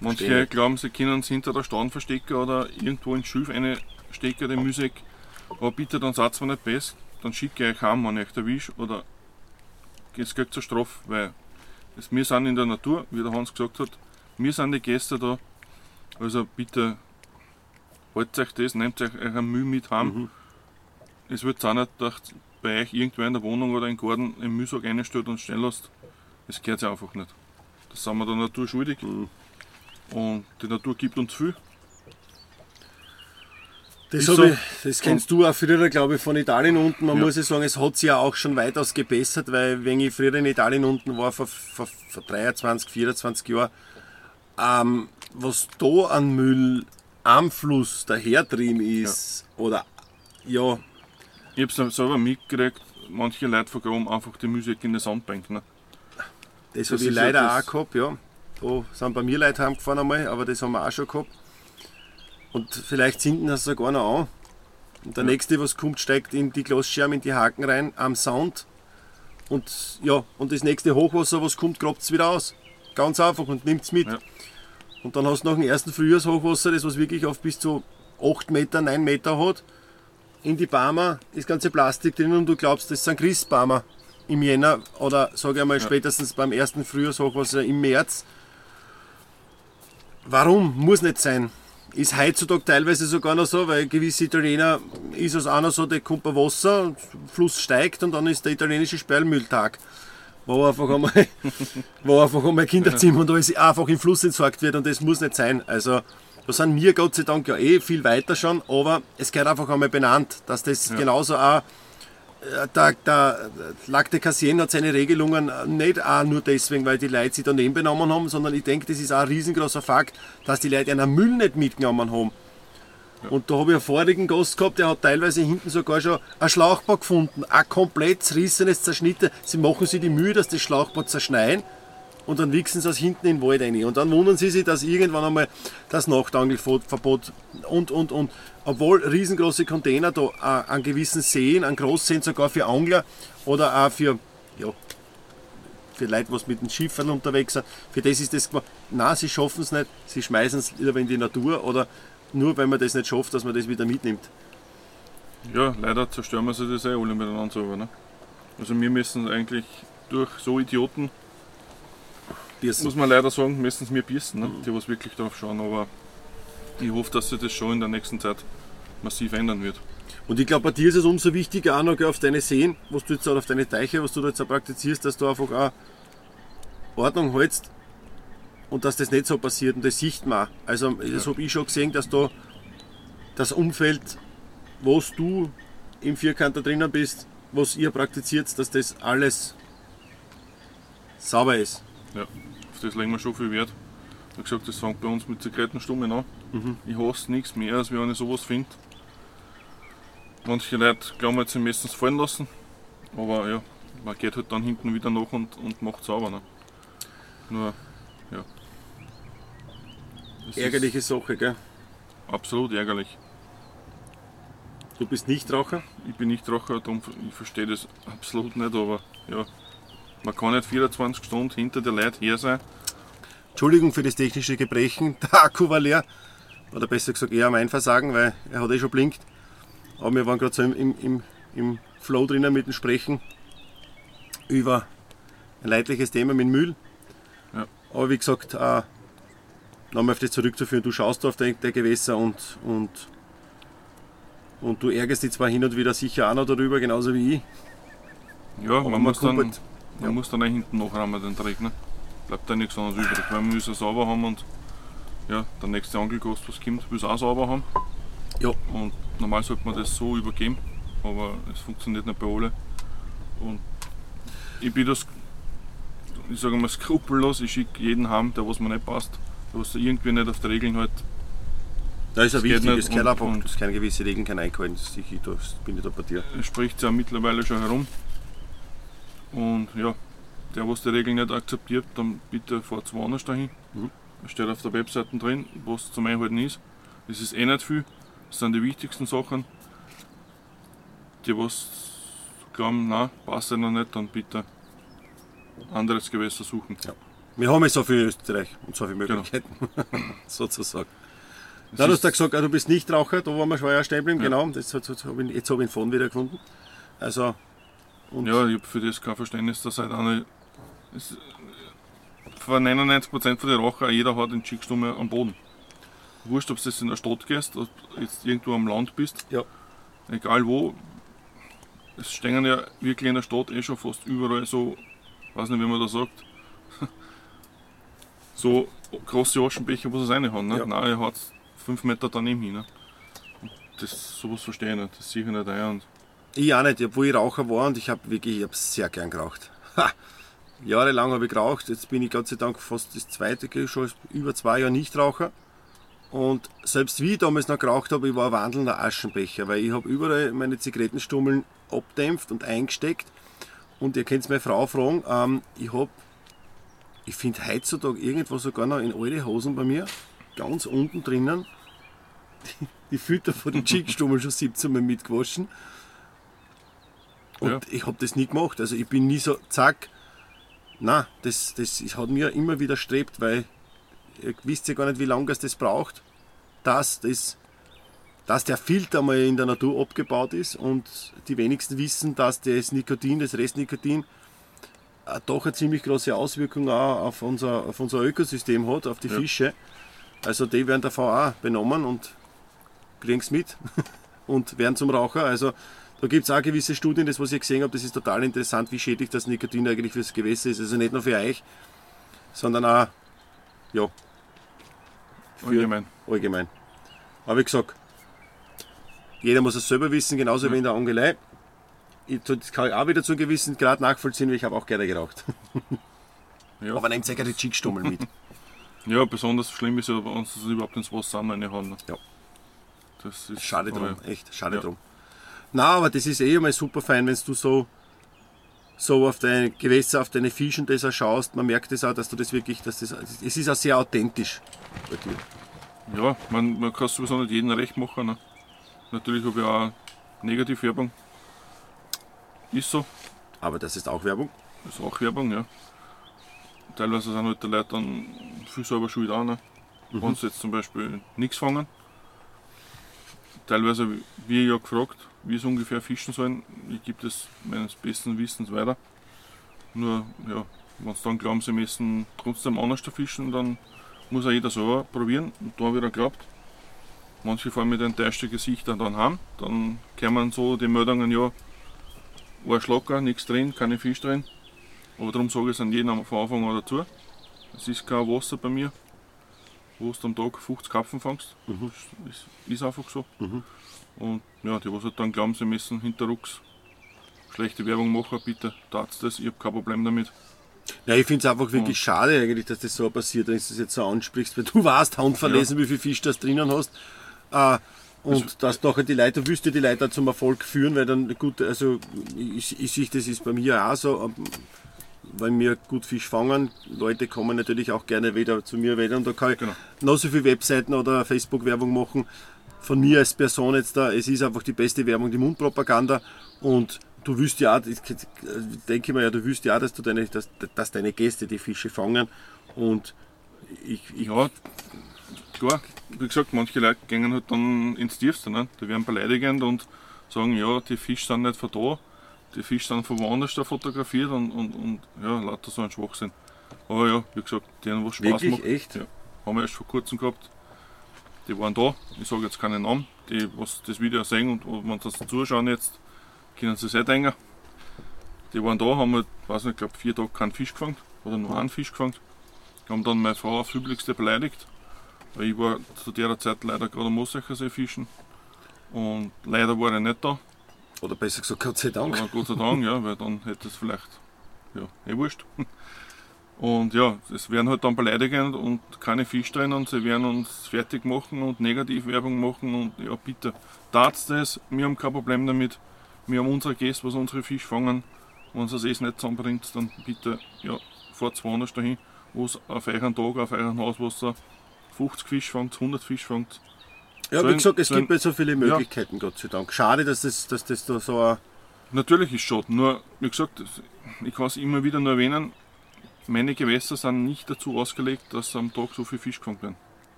Manche Verstehe. glauben, sie können es hinter der Stauden verstecken oder irgendwo ins Schilf stecken, den Müsig. Aber bitte, dann seid ihr nicht besser, dann schicke ich euch heim, wenn ich euch erwische oder es kriegt zur Strafe, weil es, wir sind in der Natur, wie der Hans gesagt hat, wir sind die Gäste da, also bitte haltet euch das, nehmt euch euren Müll mit heim. Mhm. Es wird auch nicht, dass bei euch irgendwer in der Wohnung oder im Garten einen Müllsack reinstellt und stehen lässt. Das gehört sich einfach nicht. Das sind wir der Natur schuldig. Mhm. Und die Natur gibt uns viel. Das, so. ich, das kennst du auch früher, glaube ich, von Italien unten. Man Ja. muss ja sagen, es hat sich ja auch schon weitaus gebessert, weil wenn ich früher in Italien unten war, vor, vor, vor 23, 24 Jahren, ähm, was da an Müll am Fluss dahertrieben ist, oder ja, Ich habe es selber mitgekriegt, manche Leute vergraben einfach die Müllsäcke in die Sandbank. Ne? das Das habe ich ja leider das- auch gehabt, ja. Da sind bei mir Leute heimgefahren einmal, aber das haben wir auch schon gehabt. Und vielleicht sinken das sogar noch an. Und der Ja. nächste, was kommt, steigt in die Glasscherben, in die Haken rein, am Sound. Und ja, und das nächste Hochwasser, was kommt, grabt es wieder aus. Ganz einfach und nimmt es mit. Ja. Und dann hast du nach dem ersten Frühjahrshochwasser, das was wirklich auf bis zu 8 Meter, 9 Meter hat, in die Barmer das ganze Plastik drin und du glaubst, das sind Christbarmer im Jänner oder sage ich einmal spätestens beim ersten Frühjahrshochwasser im März. Warum? Muss nicht sein. Ist heutzutage teilweise sogar noch so, weil gewisse Italiener ist es auch noch so, da kommt ein Wasser, Fluss steigt und dann ist der italienische Sperrmülltag. Wo einfach einmal, wo einfach einmal Kinderzimmer und alles einfach im Fluss entsorgt wird und das muss nicht sein. Also da sind wir Gott sei Dank ja eh viel weiter schon, aber es gehört einfach einmal benannt, dass das ja. genauso auch der, der Lac Cassien hat seine Regelungen nicht auch nur deswegen, weil die Leute sich daneben benommen haben, sondern ich denke, das ist auch ein riesengroßer Fakt, dass die Leute einen Müll nicht mitgenommen haben. Ja. Und da habe ich einen vorigen Gast gehabt, der hat teilweise hinten sogar schon ein Schlauchboot gefunden, ein komplett zerrissenes, zerschnitten. Sie machen sich die Mühe, dass das Schlauchboot zerschneiden und dann wichsen sie es hinten in den Wald rein. Und dann wundern sie sich, dass irgendwann einmal das Nachtangelverbot und, und, und, obwohl riesengroße Container da äh, an gewissen Seen, an Großseen sogar für Angler oder auch für, ja, für Leute, die mit den Schiffern unterwegs sind, für das ist das gemacht. Nein, sie schaffen es nicht, sie schmeißen es wieder in die Natur oder nur wenn man das nicht schafft, dass man das wieder mitnimmt. Ja, leider zerstören wir sich das eh alle miteinander. Ne? Also wir müssen eigentlich durch so Idioten Biersen. Muss man leider sagen, meistens mir Biersen, ne? die was wirklich darauf schauen. Aber ich hoffe, dass sich das schon in der nächsten Zeit massiv ändern wird. Und ich glaube, bei dir ist es umso wichtiger, auch noch auf deine Seen, was du jetzt auf deine Teiche, was du da jetzt auch praktizierst, dass du einfach auch Ordnung hältst und dass das nicht so passiert und das sieht man. Also das ja. habe ich schon gesehen, dass da das Umfeld, was du im Vierkanter drinnen bist, was ihr praktiziert, dass das alles sauber ist. Ja, auf das legen wir schon viel Wert. Wie gesagt, das fängt bei uns mit Zigarettenstummen an. Mhm. Ich hasse nichts mehr, als wenn ich sowas finde. Manche Leute glauben jetzt, sie müssen es fallen lassen. Aber ja, man geht halt dann hinten wieder nach und, und macht sauber. Ne? Nur, ja. Das Ärgerliche Sache, gell? Absolut ärgerlich. Du bist nicht Raucher? Ich bin nicht Raucher, darum, ich verstehe das absolut nicht, aber ja, man kann nicht 24 Stunden hinter der Leute her sein. Entschuldigung für das technische Gebrechen. Der Akku war leer. Oder besser gesagt eher mein Versagen, weil er hat eh schon blinkt. Aber wir waren gerade so im, im, im Flow drinnen mit dem Sprechen über ein leidliches Thema mit Müll. Ja. Aber wie gesagt, äh, nochmal auf das zurückzuführen, du schaust auf dein, dein Gewässer und, und, und du ärgerst dich zwar hin und wieder sicher auch noch darüber, genauso wie ich. Ja, man, man muss dann man ja. muss dann auch hinten nachrahmen, den Dreck. Ne? Bleibt da nichts anderes übrig, weil wir müssen es sauber haben und ja, der nächste Angelgast, was kommt, will es auch sauber haben. Ja. Und normal sollte man das so übergeben, aber es funktioniert nicht bei allen. Und ich bin das, ich sage mal, skrupellos, ich schicke jeden heim, der was mir nicht passt, der was irgendwie nicht auf die Regeln hält. Da ist ja wichtig, es kann einfach, es keine gewisse Regeln kann eingehalten, das bin ich da bei dir. Es spricht ja mittlerweile schon herum. Und ja, der, was die Regeln nicht akzeptiert, dann bitte fahrt woanders dahin. Mhm. Steht auf der Webseite drin, was zum Einhalten ist. Das ist eh nicht viel. Das sind die wichtigsten Sachen. Die, was glauben, na, passt noch nicht, dann bitte anderes Gewässer suchen. Ja. Wir haben ja so viel in Österreich und so viele genau. Möglichkeiten, genau. sozusagen. Dann hast du gesagt, du bist nicht Raucher, da waren wir schon ja stehen bleiben, ja. genau. Das, jetzt habe ich, jetzt hab ich ihn vorhin wieder gefunden. Also und ja, ich habe für das kein Verständnis, dass halt eine. Es, für 99% von den Raucher, jeder hat einen Schickstumme am Boden. Wurscht, ob du jetzt in der Stadt gehst, ob du jetzt irgendwo am Land bist, ja. egal wo. Es stehen ja wirklich in der Stadt eh schon fast überall so, weiß nicht, wie man da sagt, so große Aschenbecher, wo sie es reinhauen. Ne? Ja. Nein, er hat 5 Meter daneben hin. Ne? Das, sowas verstehe ich nicht, das sehe ich nicht ein. Und ich auch nicht, obwohl ich Raucher war und ich habe wirklich, ich habe sehr gern geraucht. Ha! Jahrelang habe ich geraucht, jetzt bin ich Gott sei Dank fast das zweite, schon über zwei Jahre Nichtraucher. Und selbst wie ich damals noch geraucht habe, ich war ein wandelnder Aschenbecher, weil ich habe überall meine Zigarettenstummeln abdämpft und eingesteckt. Und ihr könnt meine Frau fragen, ähm, ich habe, ich finde heutzutage irgendwo sogar noch in alte Hosen bei mir, ganz unten drinnen, die, die Filter von den Chickstummeln schon 17 Mal mitgewaschen. Und ja. ich habe das nie gemacht. Also ich bin nie so, zack. Na, das, das hat mir immer widerstrebt, weil ihr wisst ja gar nicht, wie lange es das braucht, dass, das, dass der Filter mal in der Natur abgebaut ist und die wenigsten wissen, dass das Nikotin, das Restnikotin, äh, doch eine ziemlich große Auswirkung auch auf unser, auf unser Ökosystem hat, auf die Ja. Fische. Also die werden davon auch benommen und kriegen es mit und werden zum Raucher. Also da gibt es auch gewisse Studien, das was ich gesehen habe, das ist total interessant, wie schädlich das Nikotin eigentlich fürs Gewässer ist. Also nicht nur für euch, sondern auch ja, für Allgemein. allgemein. Aber wie gesagt, jeder muss es selber wissen, genauso wie in der Angelei. Ich, das kann ich auch wieder zu einem gewissen Grad nachvollziehen, weil ich habe auch gerne geraucht. Ja. Aber nehmt sicher die Chickstummel mit. ja, besonders schlimm ist ja, wenn sie es überhaupt ins Wasser reinhauen. ne? Ja. Das ist, Schade drum, echt, schade Ja. drum. Na, aber das ist eh mal super fein, wenn du so, so auf deine Gewässer, auf deine Fischen das auch schaust. Man merkt es auch, dass du das wirklich, dass das, es ist auch sehr authentisch bei dir. Ja, man, man kann es sowieso nicht jedem recht machen. Ne? Natürlich habe ich auch Negativwerbung. Ist so, Aber das ist auch Werbung. ist auch Werbung, ja. Teilweise sind halt die Leute dann viel selber schuld auch. Ne? Wenn sie jetzt zum Beispiel nichts fangen. Teilweise wie ich ja gefragt, wie sie ungefähr fischen sollen. Ich gebe das meines besten Wissens weiter. Nur, ja, wenn sie dann glauben, sie müssen trotzdem anders fischen, dann muss auch jeder selber probieren. Und da habe ich geglaubt. Manche fahren mit enttäuschten Gesichtern dann heim. Dann kommen so die Meldungen, ja, ein Schlocker, nichts drin, keine Fisch drin. Aber darum sage ich es an jedem von Anfang an dazu. Es ist kein Wasser bei mir, wo du am Tag 50 Karpfen fängst. Mhm. Das ist, ist einfach so. Und ja, die, was halt dann glauben, sie müssen hinterrucks schlechte Werbung machen, bitte tat's das, ich habe kein Problem damit. Ja, ich finde es einfach wirklich schade eigentlich, dass das so passiert, wenn du das jetzt so ansprichst, weil du warst handverlesen, wie viel Fisch du das drinnen hast. Äh, und dass nachher die Leute, ja die Leute zum Erfolg führen, weil dann gut, also ich, ich sehe, das ist bei mir auch so, ähm, weil wir gut Fisch fangen, Leute kommen natürlich auch gerne wieder zu mir wieder und da kann ich Genau. noch so viele Webseiten oder Facebook-Werbung machen. Von mir als Person jetzt da, es ist einfach die beste Werbung, die Mundpropaganda und du willst ja ich denke mal ja, du willst ja dass, du deine, dass, dass deine Gäste die Fische fangen und ich, ich Ja, klar, wie gesagt, manche Leute gehen halt dann ins Tiefste. Ne? Die werden beleidigend und sagen, ja, die Fische sind nicht von da, die Fische sind von woanders da fotografiert und, und, und ja, lauter so ein Schwachsinn. Aber ja, wie gesagt, denen was Spaß Wirklich? macht. Echt? Ja, haben wir erst vor kurzem gehabt. Die waren da, ich sage jetzt keinen Namen, die was das Video sehen und, wenn sie das zuschauen jetzt, können sie es eh denken. Die waren da, haben halt, weiß nicht, glaube vier Tage keinen Fisch gefangen oder nur einen Fisch gefangen. Haben dann meine Frau aufs Üblichste beleidigt. Weil ich war zu der Zeit leider gerade am Mosachersee fischen. Und leider war er nicht da. oder besser gesagt, Gott sei Dank. Aber Gott sei Dank, ja, weil dann hätte es vielleicht, ja, eh wurscht. Und ja, es werden halt dann beleidigend und keine Fisch drin und sie werden uns fertig machen und Negativwerbung machen und ja, bitte, tat's das, wir haben kein Problem damit. Wir haben unsere Gäste, was unsere Fisch fangen. Wenn sie es nicht zusammenbringt, dann bitte, ja, fahrt woanders dahin, wo es auf euren Tag, auf euren Hauswasser 50 Fisch fangt, 100 Fisch fangt. Ja, so wie ein- gesagt, es so gibt ja so viele Möglichkeiten, Gott sei Dank. Schade, dass das, dass das da so ein Natürlich ist es schade, nur wie gesagt, ich kann es immer wieder nur erwähnen, meine Gewässer sind nicht dazu ausgelegt, dass am Tag so viel Fisch gefangen werden.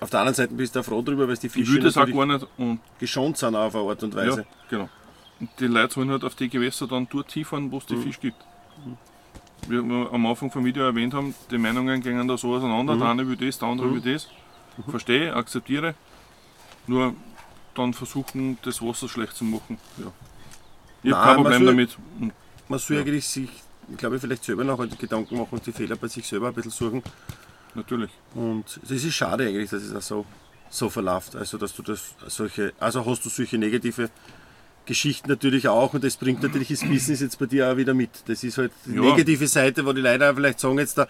Auf der anderen Seite bist du auch froh drüber, weil die Fische das auch gar nicht und geschont sind auf eine Art und Weise. ja, genau. Und die Leute sollen halt auf die Gewässer dann dort hinfahren, wo es die Mhm. Fisch gibt. Wie wir am Anfang vom Video erwähnt haben, die Meinungen gehen da so auseinander, Mhm. der eine will das, der andere will das. Verstehe, akzeptiere. Nur dann versuchen, das Wasser schlecht zu machen. Ja. Ich habe kein Problem soll- damit. Man soll Ja. eigentlich sich, ich glaube, vielleicht selber noch Gedanken machen und die Fehler bei sich selber ein bisschen suchen. natürlich. Und das ist schade eigentlich, dass es auch so, so verläuft. Also, dass du das solche, also hast du solche negative Geschichten natürlich auch und das bringt natürlich das Business jetzt bei dir auch wieder mit. Das ist halt die Ja. negative Seite, wo die Leute vielleicht sagen jetzt da,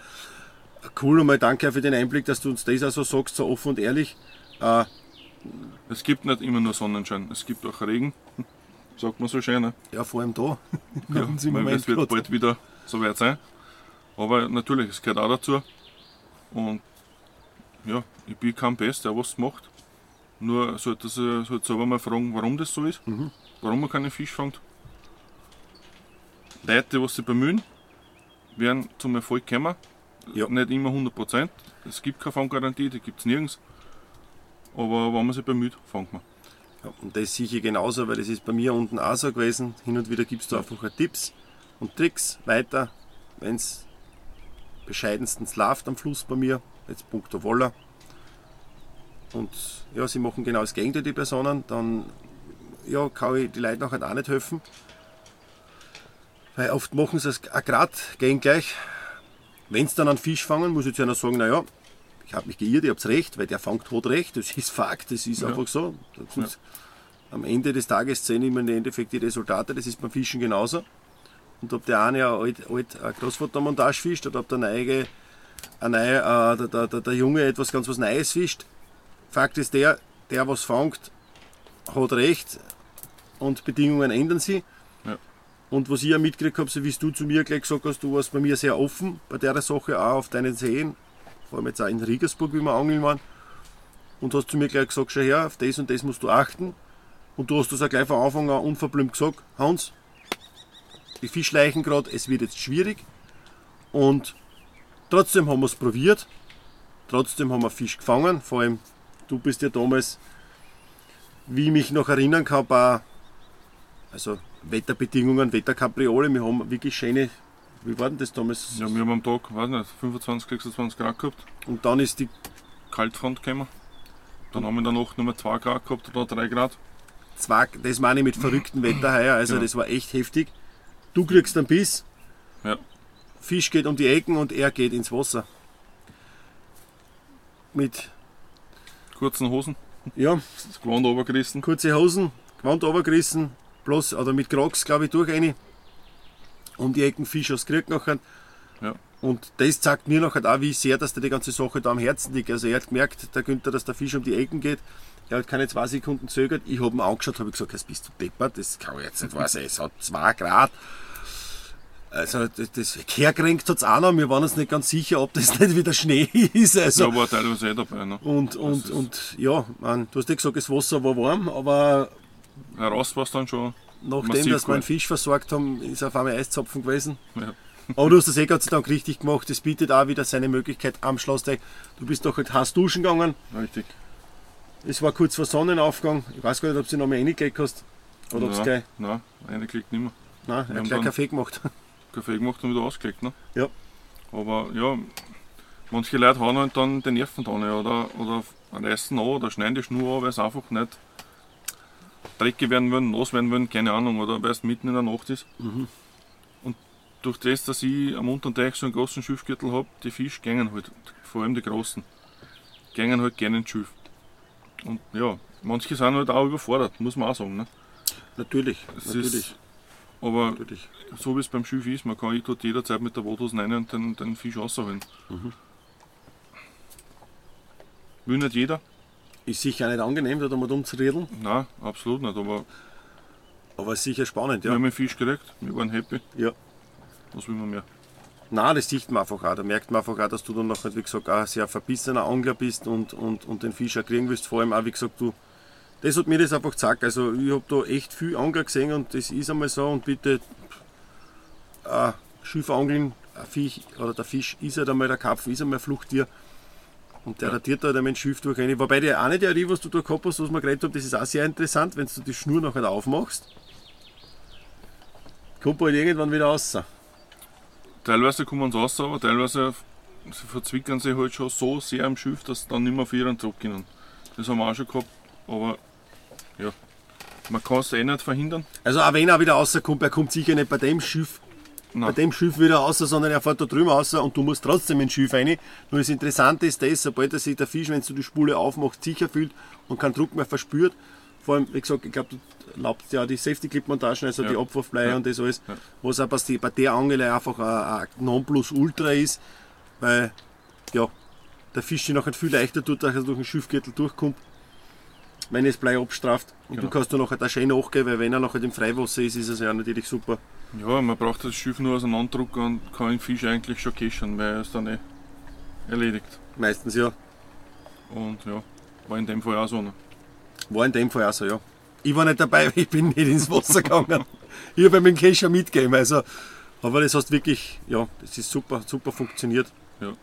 cool und mal danke für den Einblick, dass du uns das auch so sagst, so offen und ehrlich. Äh, Es gibt nicht immer nur Sonnenschein, es gibt auch Regen. Sagt man so schön. Ne? ja, vor allem da. Ja, weil es wird bald wieder so weit sein. Aber natürlich, es gehört auch dazu. Und ja, ich bin kein Best, der was macht. Nur sollte sie sollte selber mal fragen, warum das so ist. Mhm. Warum man keine Fisch fängt. Leute, die was sich bemühen, werden zum Erfolg kommen. Ja. Nicht immer 100%. Es gibt keine Fanggarantie, die gibt es nirgends. Aber wenn man sich bemüht, fangt man. Ja, und das sehe ich genauso, weil das ist bei mir unten auch so gewesen. Hin und wieder gibst du einfach Tipps und Tricks weiter, wenn es bescheidenstens läuft am Fluss bei mir, jetzt punkto Woller. Und ja, sie machen genau das Gegenteil, die Personen, dann ja, kann ich die Leute nachher auch nicht helfen. Weil oft machen sie es auch gerade gegen gleich. Wenn sie dann einen Fisch fangen, muss ich zu einer sagen, naja, ich habe mich geirrt, ihr habt recht, weil der fängt tot recht, das ist Fakt, das ist Ja. einfach so. Das Am Ende des Tages sehen immer im Endeffekt die Resultate, das ist beim Fischen genauso. Und ob der eine eine alt, alt eine Großvatermontage fischt oder ob der neue, ein neue, äh, der, der, der, der Junge etwas ganz was Neues fischt. Fakt ist der, der was fängt, hat recht und Bedingungen ändern sich. Ja. Und was ich auch mitgekriegt habe, so wie du zu mir gleich gesagt hast, du warst bei mir sehr offen bei der Sache, auch auf deinen Seen, vor allem jetzt auch in Riegersburg, wie wir angeln waren. Und hast zu mir gleich gesagt, schau her, auf das und das musst du achten. Und du hast das auch gleich von Anfang an unverblümt gesagt, Hans, die Fischleichen gerade, es wird jetzt schwierig. Und trotzdem haben wir es probiert. Trotzdem haben wir Fisch gefangen. Vor allem, du bist ja damals, wie ich mich noch erinnern kann, bei also Wetterbedingungen, Wetterkapriole. Wir haben wirklich schöne, wie war denn das damals? Ja, wir haben am Tag, weiß nicht, 25, 26 Grad gehabt, Und dann ist die Kaltfront gekommen. Dann haben wir in der Nacht nur mehr 2 Grad gehabt oder 3 Grad. zwei, das meine ich mit verrücktem Wetter heuer, also Ja. das war echt heftig. Du kriegst einen Biss, Ja. Fisch geht um die Ecken und er geht ins Wasser. Mit, Kurzen Hosen, ja, das Gewand runtergerissen. kurze Hosen, Gewand runtergerissen, bloß, oder mit Crocs, glaube ich, durch eine. Um die Ecken Fisch aus gekriegt nachher. Ja. Und das zeigt mir nachher auch, wie sehr, dass dir die ganze Sache da am Herzen liegt. Also er hat gemerkt, der Günther, dass der Fisch um die Ecken geht. Er hat keine zwei Sekunden zögert. Ich habe ihn angeschaut, habe gesagt, jetzt bist du deppert, das kann ich jetzt nicht wahr sein. Es hat zwei Grad. Also das, das hergerenkt hat es auch noch. Wir waren uns nicht ganz sicher, ob das nicht wieder Schnee ist. Also, Da war teilweise eh dabei. Ne? und, und, und ja, man, du hast ja gesagt, das Wasser war warm, aber Heraus war es dann schon. nachdem, dass wir einen. Fisch versorgt haben, ist auf einmal Eiszapfen gewesen. Ja. Aber du hast das eh Gott sei Dank richtig gemacht. Das bietet auch wieder seine Möglichkeit am Schlossteig. Du bist doch halt heiß duschen gegangen. Richtig. Es war kurz vor Sonnenaufgang. Ich weiß gar nicht, ob du noch mal reingekriegt hast. Oder ob es gleich. Nein, reingeklickt nicht mehr. Nein, Wir hat haben gleich Kaffee gemacht. Kaffee gemacht und wieder ausgelegt. Ne? Ja. Aber ja, manche Leute hauen halt dann die Nerven dran oder, oder reißen an oder schneiden die Schnur an, weil sie einfach nicht dreckig werden wollen, nass werden wollen, keine Ahnung, oder weil es mitten in der Nacht ist. Mhm. Und durch das, dass ich am unteren Teich so einen großen Schiffgürtel habe, die Fische gängen halt, vor allem die großen, gängen halt gerne ins Schiff. Und ja, manche sind halt auch überfordert, muss man auch sagen. Ne? natürlich, Es natürlich, ist, aber natürlich. so wie es beim Schiff ist, man kann dort jederzeit mit der Wothose rein und den, den Fisch rausholen. Mhm. Will nicht jeder? Ist sicher nicht angenehm, da mal umzuriedeln, Nein, absolut nicht. Aber aber ist sicher spannend, wir ja. haben einen Fisch gekriegt, wir waren happy. ja. Was will man mehr? Nein, das sieht man einfach auch. Da merkt man einfach auch, dass du dann noch, wie gesagt, auch ein sehr verbissener Angler bist und, und, und den Fisch auch kriegen willst. Vor allem auch, wie gesagt, du, das hat mir das einfach gezeigt. Also ich habe da echt viel Angler gesehen und das ist einmal so und bitte äh, Schiffangeln, ein Fisch, oder der Fisch ist halt einmal, der Karpfen ist einmal ein Fluchttier. Und der Ja. ratiert da einmal Schiff durch eine. Wobei der eine der was du da gehabt hast, was wir geredet haben, das ist auch sehr interessant, wenn du die Schnur nachher aufmachst. Kommt halt irgendwann wieder raus. Teilweise kommen sie raus, aber teilweise sie verzwickern sie halt schon so sehr im Schiff, dass sie dann nicht mehr auf ihren zurück können. Das haben wir auch schon gehabt, aber ja, man kann es eh nicht verhindern. Also auch wenn er wieder rauskommt, er kommt sicher nicht bei dem Schiff, bei Nein. dem Schiff wieder raus, sondern er fährt da drüben raus und du musst trotzdem ins Schiff rein. Nur das Interessante ist das, sobald er sich der Fisch, wenn du die Spule aufmachst, sicher fühlt und keinen Druck mehr verspürt, vor allem, wie gesagt, ich glaube, du erlaubst ja die Safety-Clip-Montagen, also Ja. die Abwurfblei Ja. und das alles, Ja. was auch bei bei der Angel einfach ein, Nonplusultra ist, weil ja, der Fisch sich nachher viel leichter tut, dass er durch den Schiffgürtel durchkommt, wenn es Blei abstraft. Und Genau. du kannst da nachher da schön nachgehen, weil wenn er nachher im Freiwasser ist, ist es ja natürlich super. Ja, man braucht das Schiff nur auseinanderdrücken und kann den Fisch eigentlich schon keschern, weil er ist dann eh erledigt. Meistens ja. Und ja, war in dem Fall auch so. Ne? War in dem Fall auch so, ja. Ich war nicht dabei, ich bin nicht ins Wasser gegangen. ich habe mit dem Kescher mitgegeben. Also, aber das hast wirklich, ja, das ist super, super funktioniert. Ja.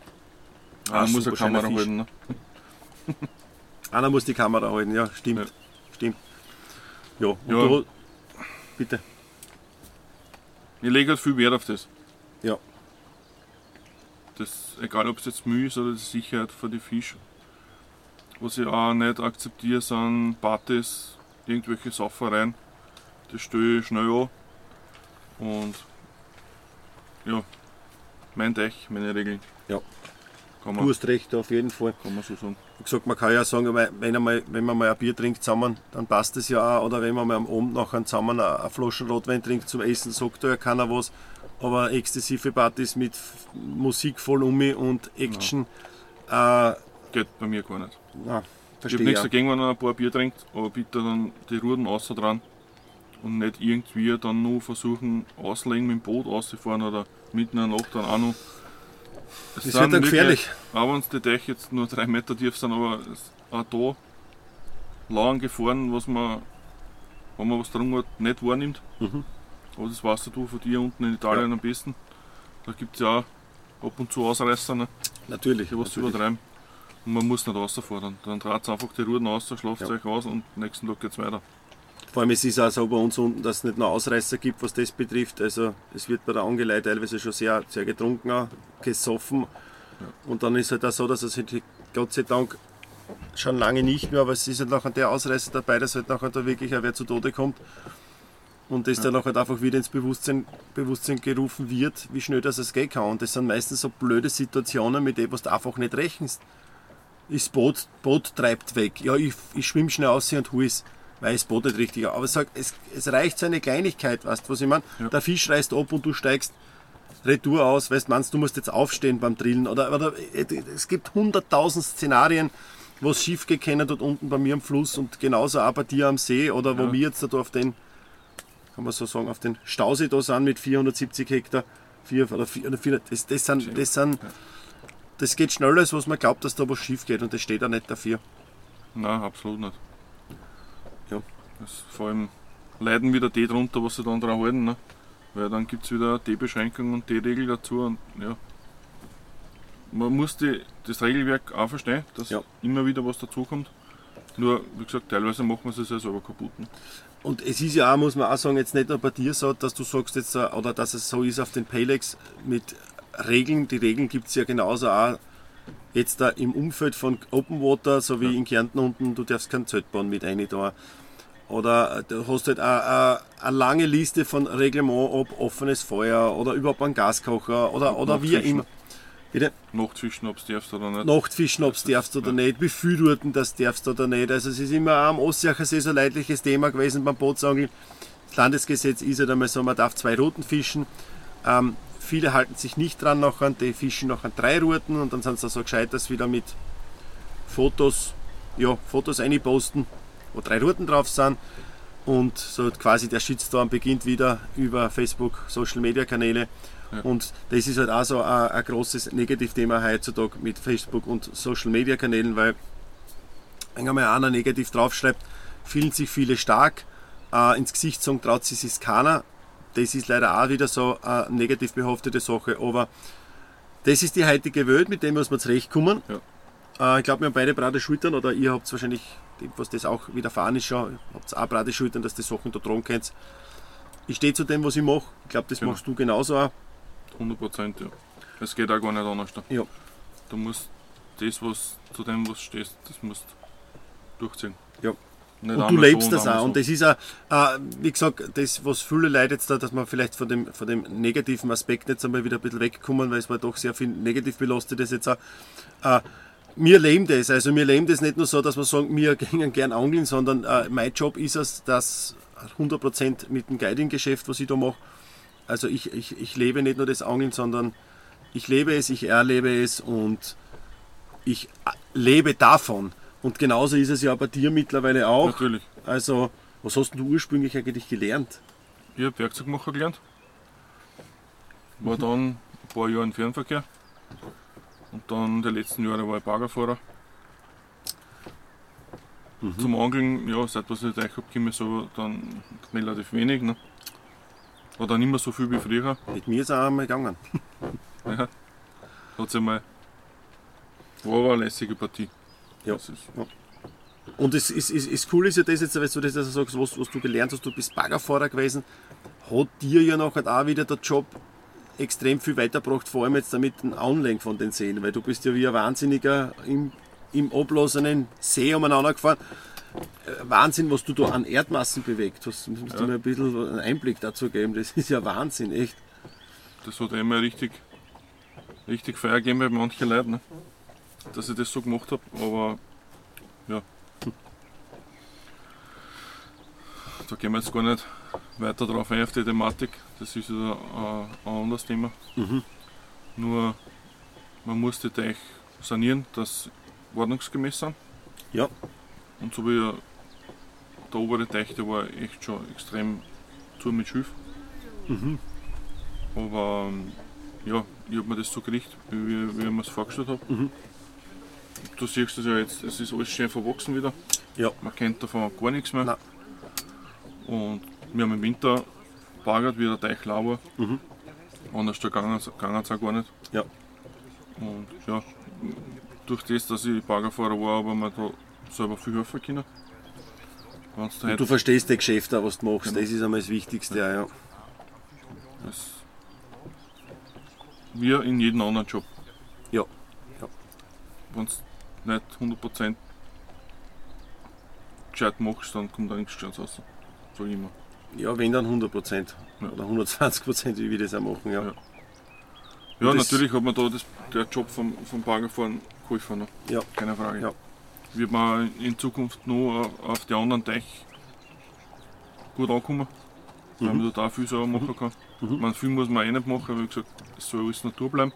Ah, muss schöner Kamera Fisch. halten. Ne? Einer muss die Kamera halten, ja, stimmt. Ja. Stimmt. Ja, und Ja. du, bitte. Ich lege halt viel Wert auf das. Ja. das. Egal ob es jetzt Mühe ist oder die Sicherheit für die Fische. Was ich auch nicht akzeptiere, sind Partys, irgendwelche Saufereien. Das stelle ich schnell an. Und ja, mein Teich, meine Regeln. Ja. Kann Du man, hast recht, auf jeden Fall. kann man so sagen. Wie gesagt, man kann ja sagen, wenn, einmal, wenn man mal ein Bier trinkt zusammen, dann passt das ja auch. Oder wenn man mal am Abend nachher zusammen eine Flasche Rotwein trinkt zum Essen, sagt da ja keiner was. Aber exzessive Partys mit Musik voll um mich und Action, äh, Geht bei mir gar nicht. Na, Ich habe nichts ja. dagegen, wenn er ein paar Bier trinkt, aber bitte dann die Ruden außer dran und nicht irgendwie dann nur versuchen auslegen mit dem Boot auszufahren oder mitten in der Nacht dann auch noch. Es Das wird dann gefährlich. Auch wenn die Deiche jetzt nur drei Meter tief sind, aber es- auch da lauen Gefahren, was man, wenn man was drum hat, nicht wahrnimmt. Mhm. Aber das weißt du von dir unten in Italien am besten. Da gibt es ja auch ab und zu Ausreißer, ne? Natürlich. die was zu natürlich. übertreiben. Und man muss nicht rausfordern. Dann dreht es einfach die Ruden aus, schlaft Ja. euch aus und nächsten Tag geht es weiter. Vor allem es ist auch so bei uns unten, dass es nicht nur Ausreißer gibt, was das betrifft. Also es wird bei der Angelei teilweise schon sehr, sehr getrunken, auch, gesoffen. Und dann ist halt auch so, dass es halt Gott sei Dank schon lange nicht mehr, aber es ist halt nachher der Ausreißer dabei, dass halt nachher da wirklich auch wer zu Tode kommt. Und das dann nachher einfach wieder ins Bewusstsein, Bewusstsein gerufen wird, wie schnell das es gehen kann. Und das sind meistens so blöde Situationen, mit denen du einfach nicht rechnest. Das Boot, Boot treibt weg. Ja, ich, ich schwimme schnell aus und es, weil das Boot nicht richtig Aber sag, es, es reicht so eine Kleinigkeit, weißt du, was ich meine? Ja. Der Fisch reißt ab und du steigst retour aus, weißt du, meinst du musst jetzt aufstehen beim Drillen. Oder, oder es gibt hunderttausend Szenarien, wo es schief kann dort unten bei mir am Fluss und genauso auch bei dir am See oder wo Ja. wir jetzt da auf den, kann man so sagen, auf den Stausee da sind mit 470 Hektar. Vier, oder vier, oder vier, das, das, sind, das, sind, das geht schneller, als was man glaubt, dass da was schief geht und das steht auch nicht dafür. Nein, absolut nicht. Ja. Das, vor allem leiden wieder die drunter, was sie dann dran halten. Ne? Weil dann gibt es wieder die Beschränkung und die Regel dazu. Und, ja. Man muss die, das Regelwerk auch verstehen, dass Ja. immer wieder was dazukommt. Nur, wie gesagt, teilweise macht man es ja selber kaputt. Ne? Und es ist ja auch, muss man auch sagen, jetzt nicht nur bei dir so, dass du sagst jetzt, äh, oder dass es so ist auf den Paylex mit Regeln. Die Regeln gibt es ja genauso auch jetzt da im Umfeld von Open Water, so wie Ja. in Kärnten unten, du darfst kein Zeltbahn mit rein da. Oder äh, du hast halt eine, eine lange Liste von Reglement, ob offenes Feuer oder überhaupt ein Gaskocher oder, oder wie immer. Bitte? Nachtfischen, ob es darfst oder nicht. Nachtfischen, ob du darfst oder nicht, wie viel Routen das darfst oder nicht. Also es ist immer auch am Ostsiacher See so ein leidliches Thema gewesen beim Bootsangeln. Das Landesgesetz ist halt einmal so, man darf zwei Routen fischen. Ähm, viele halten sich nicht dran nachher, die fischen nachher drei Routen und dann sind sie so gescheit, dass wieder mit Fotos, ja, Fotos einposten, wo drei Routen drauf sind. Und so quasi der Shitstorm beginnt wieder über Facebook, Social Media Kanäle. Ja. Und das ist halt auch so ein, ein großes Negativthema heutzutage mit Facebook und Social Media Kanälen, weil wenn einmal einer negativ draufschreibt, fühlen sich viele stark, äh, ins Gesicht sagen, traut sich es keiner. Das ist leider auch wieder so eine negativ behaftete Sache, aber das ist die heutige Welt, mit dem muss man zurechtkommen. Äh, ich glaube, wir haben beide breite Schultern oder ihr habt wahrscheinlich, was das auch widerfahren ist schon, habt auch breite Schultern, dass die Sachen da tragen könnt. Ich stehe zu dem, was ich mache. Ich glaube, das Genau. machst du genauso auch. 100 Prozent, ja. Es geht auch gar nicht anders. Da. Ja. Du musst das, was zu dem, was stehst, das musst durchziehen. Ja. Nicht Und du lebst so das auch. Und so. das ist auch, äh, wie gesagt, das, was viele Leute jetzt da, dass man vielleicht von dem, von dem negativen Aspekt jetzt einmal wieder ein bisschen wegkommen, weil es war doch sehr viel negativ belastet ist jetzt auch. Äh, wir leben das. Also wir leben das nicht nur so, dass wir sagen, wir gehen gern angeln, sondern äh, mein Job ist es, dass 100% mit dem Guiding-Geschäft, was ich da mache, also ich, ich, ich lebe nicht nur das Angeln, sondern ich lebe es, ich erlebe es und ich äh, lebe davon. Und genauso ist es ja bei dir mittlerweile auch. Natürlich. Also, was hast du ursprünglich eigentlich gelernt? Ich habe Werkzeugmacher gelernt. War dann ein paar Jahre im Fernverkehr. Und dann die letzten Jahre war ich Baggerfahrer. Zum Angeln, ja, seit was ich euch habe, komme ich so dann relativ wenig. Ne? War dann nicht mehr so viel wie früher. Mit mir ist er einmal gegangen. Ja. hat sich mal. War aber eine lässige Partie. Ja. Das ist, Und es ist, ist, ist cool ist ja das jetzt, weil du das also sagst, was, was du gelernt hast, du bist Baggerfahrer gewesen, hat dir ja nachher auch wieder der Job extrem viel weitergebracht, vor allem jetzt damit dem Anlegen von den Seen, weil du bist ja wie ein Wahnsinniger im, im ablassenen See umeinander gefahren. Äh, Wahnsinn, was du da an Erdmassen bewegt hast. Du musst Ja. dir mal ein bisschen einen Einblick dazu geben. Das ist ja Wahnsinn, echt. das hat einmal richtig, richtig Feier gegeben bei manchen Leuten, ne? Dass ich das so gemacht habe. Aber ja. Da gehen wir jetzt gar nicht weiter drauf ein auf die Thematik. Das ist ja ein, ein anderes Thema. Mhm. Nur man muss die Teich sanieren, dass ordnungsgemäß sind. Ja. Und so wie der obere Teich, der war echt schon extrem zu mit Schilf. Mhm. Aber ja, ich habe mir das so gerichtet, wie, wie ich mir es vorgestellt habe. Mhm. Du siehst es ja jetzt, es ist alles schön verwachsen wieder. Ja. Man kennt davon gar nichts mehr. Nein. Und wir haben im Winter bagert, wie der Teich lau war. Mhm. Anders gegangen es auch gar nicht. Ja. Und ja, durch das, dass ich Baggerfahrer war, ich mir da selber viel helfen können. Heute du verstehst das Geschäft auch, was du machst. Genau. Das ist einmal das Wichtigste. Ja. Ja. Das wie in jedem anderen Job. Ja. Ja. Wenn du nicht 100% gescheit machst, dann kommt da nichts Gescheites raus. Ich immer. Ja, wenn dann 100 Prozent. Ja. Oder 120 Prozent, wie wir das auch machen. Ja. Ja. Ja, natürlich hat mir da das, der Job vom, vom Baggerfahren geholfen. Ne? Ja. Keine Frage. Ja. Wird man in Zukunft nur auf- die anderen Teich gut ankommen, weil Mhm. man da auch viel selber machen kann. Man, viel muss man eh nicht machen, wie gesagt, es soll alles Natur bleiben.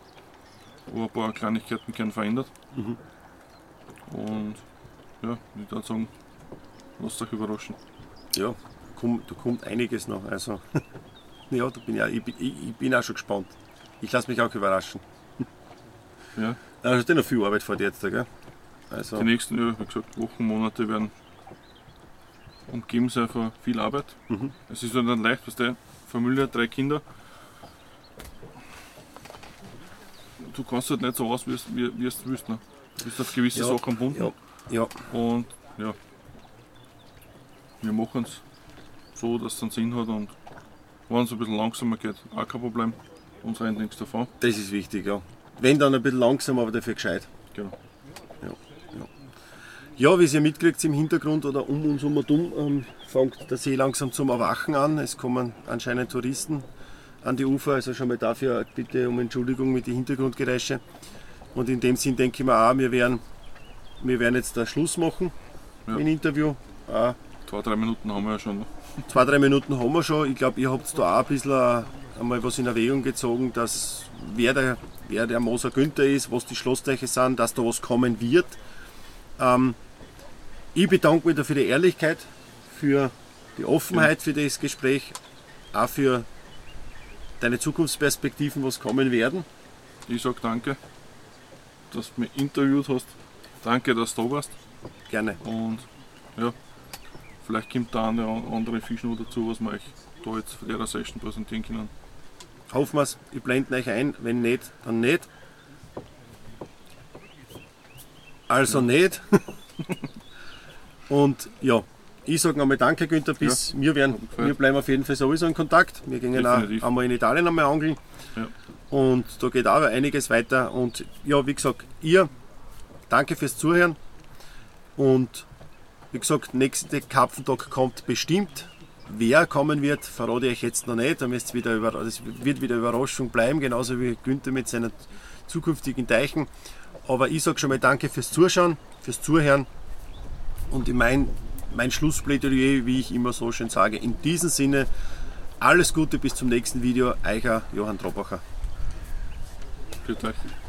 Aber ein paar Kleinigkeiten können verändert. Mhm. Und ja, ich würde sagen, lasst euch überraschen. ja. Komm, da kommt einiges noch. Also, ja, da bin ich, auch, ich, bin, ich, ich bin auch schon gespannt. Ich lasse mich auch überraschen. Ja. Da hast du noch viel Arbeit vor dir jetzt, gell? Also, Die nächsten, ja, wie gesagt, Wochen, Monate werden umgeben sein von viel Arbeit. Mhm. Es ist halt nicht leicht, was der Familie, drei Kinder. Du kannst halt nicht so aus, wie es wie, wie es du willst. Ne? Du bist auf gewisse Ja, Sachen gebunden. ja, ja, Und ja, wir machen es so, dass es einen Sinn hat und wenn es ein bisschen langsamer geht, auch kein Problem. Uns rennt nichts davon. das ist wichtig, ja. Wenn dann ein bisschen langsam, aber dafür gescheit. Genau. Ja, wie ihr mitkriegt im Hintergrund oder um uns herum ähm, fängt der See langsam zum Erwachen an. Es kommen anscheinend Touristen an die Ufer, also schon mal dafür bitte um Entschuldigung mit den Hintergrundgeräusche. Und in dem Sinn denke ich mir auch, wir werden, wir werden jetzt da Schluss machen Ja. im Interview. Auch Zwei, drei Minuten haben wir ja schon. Ne? zwei, drei Minuten haben wir schon. Ich glaube, ihr habt da auch ein bisschen äh, einmal was in Erwägung gezogen, dass wer der, wer der Moser Günther ist, was die Schlossteiche sind, dass da was kommen wird. Ähm, ich bedanke mich dafür die Ehrlichkeit, für die Offenheit für das Gespräch, auch für deine Zukunftsperspektiven, was kommen werden. Ich sage danke, dass du mich interviewt hast. Danke, dass du da warst. Gerne. Und ja, vielleicht kommt da eine andere Fisch noch dazu, was wir euch da jetzt für der Session präsentieren können. Hoffen wir es. Ich blende euch ein. Wenn nicht, dann nicht. Also nicht. Und ja, ich sage nochmal Danke, Günther. Bis wir, werden, wir bleiben auf jeden Fall sowieso in Kontakt. Wir gehen auch einmal in Italien einmal angeln. Ja. Und da geht auch einiges weiter. Und ja, wie gesagt, ihr, danke fürs Zuhören. Und wie gesagt, nächster Karpfentag kommt bestimmt. Wer kommen wird, verrate ich euch jetzt noch nicht. Da müsst wieder über, das wird wieder Überraschung bleiben, genauso wie Günther mit seinen zukünftigen Teichen. Aber ich sage schon mal Danke fürs Zuschauen, fürs Zuhören. Und in mein, mein Schlussplädoyer, wie ich immer so schön sage, in diesem Sinne, alles Gute bis zum nächsten Video. Eicher Johann Trobacher. Für euch.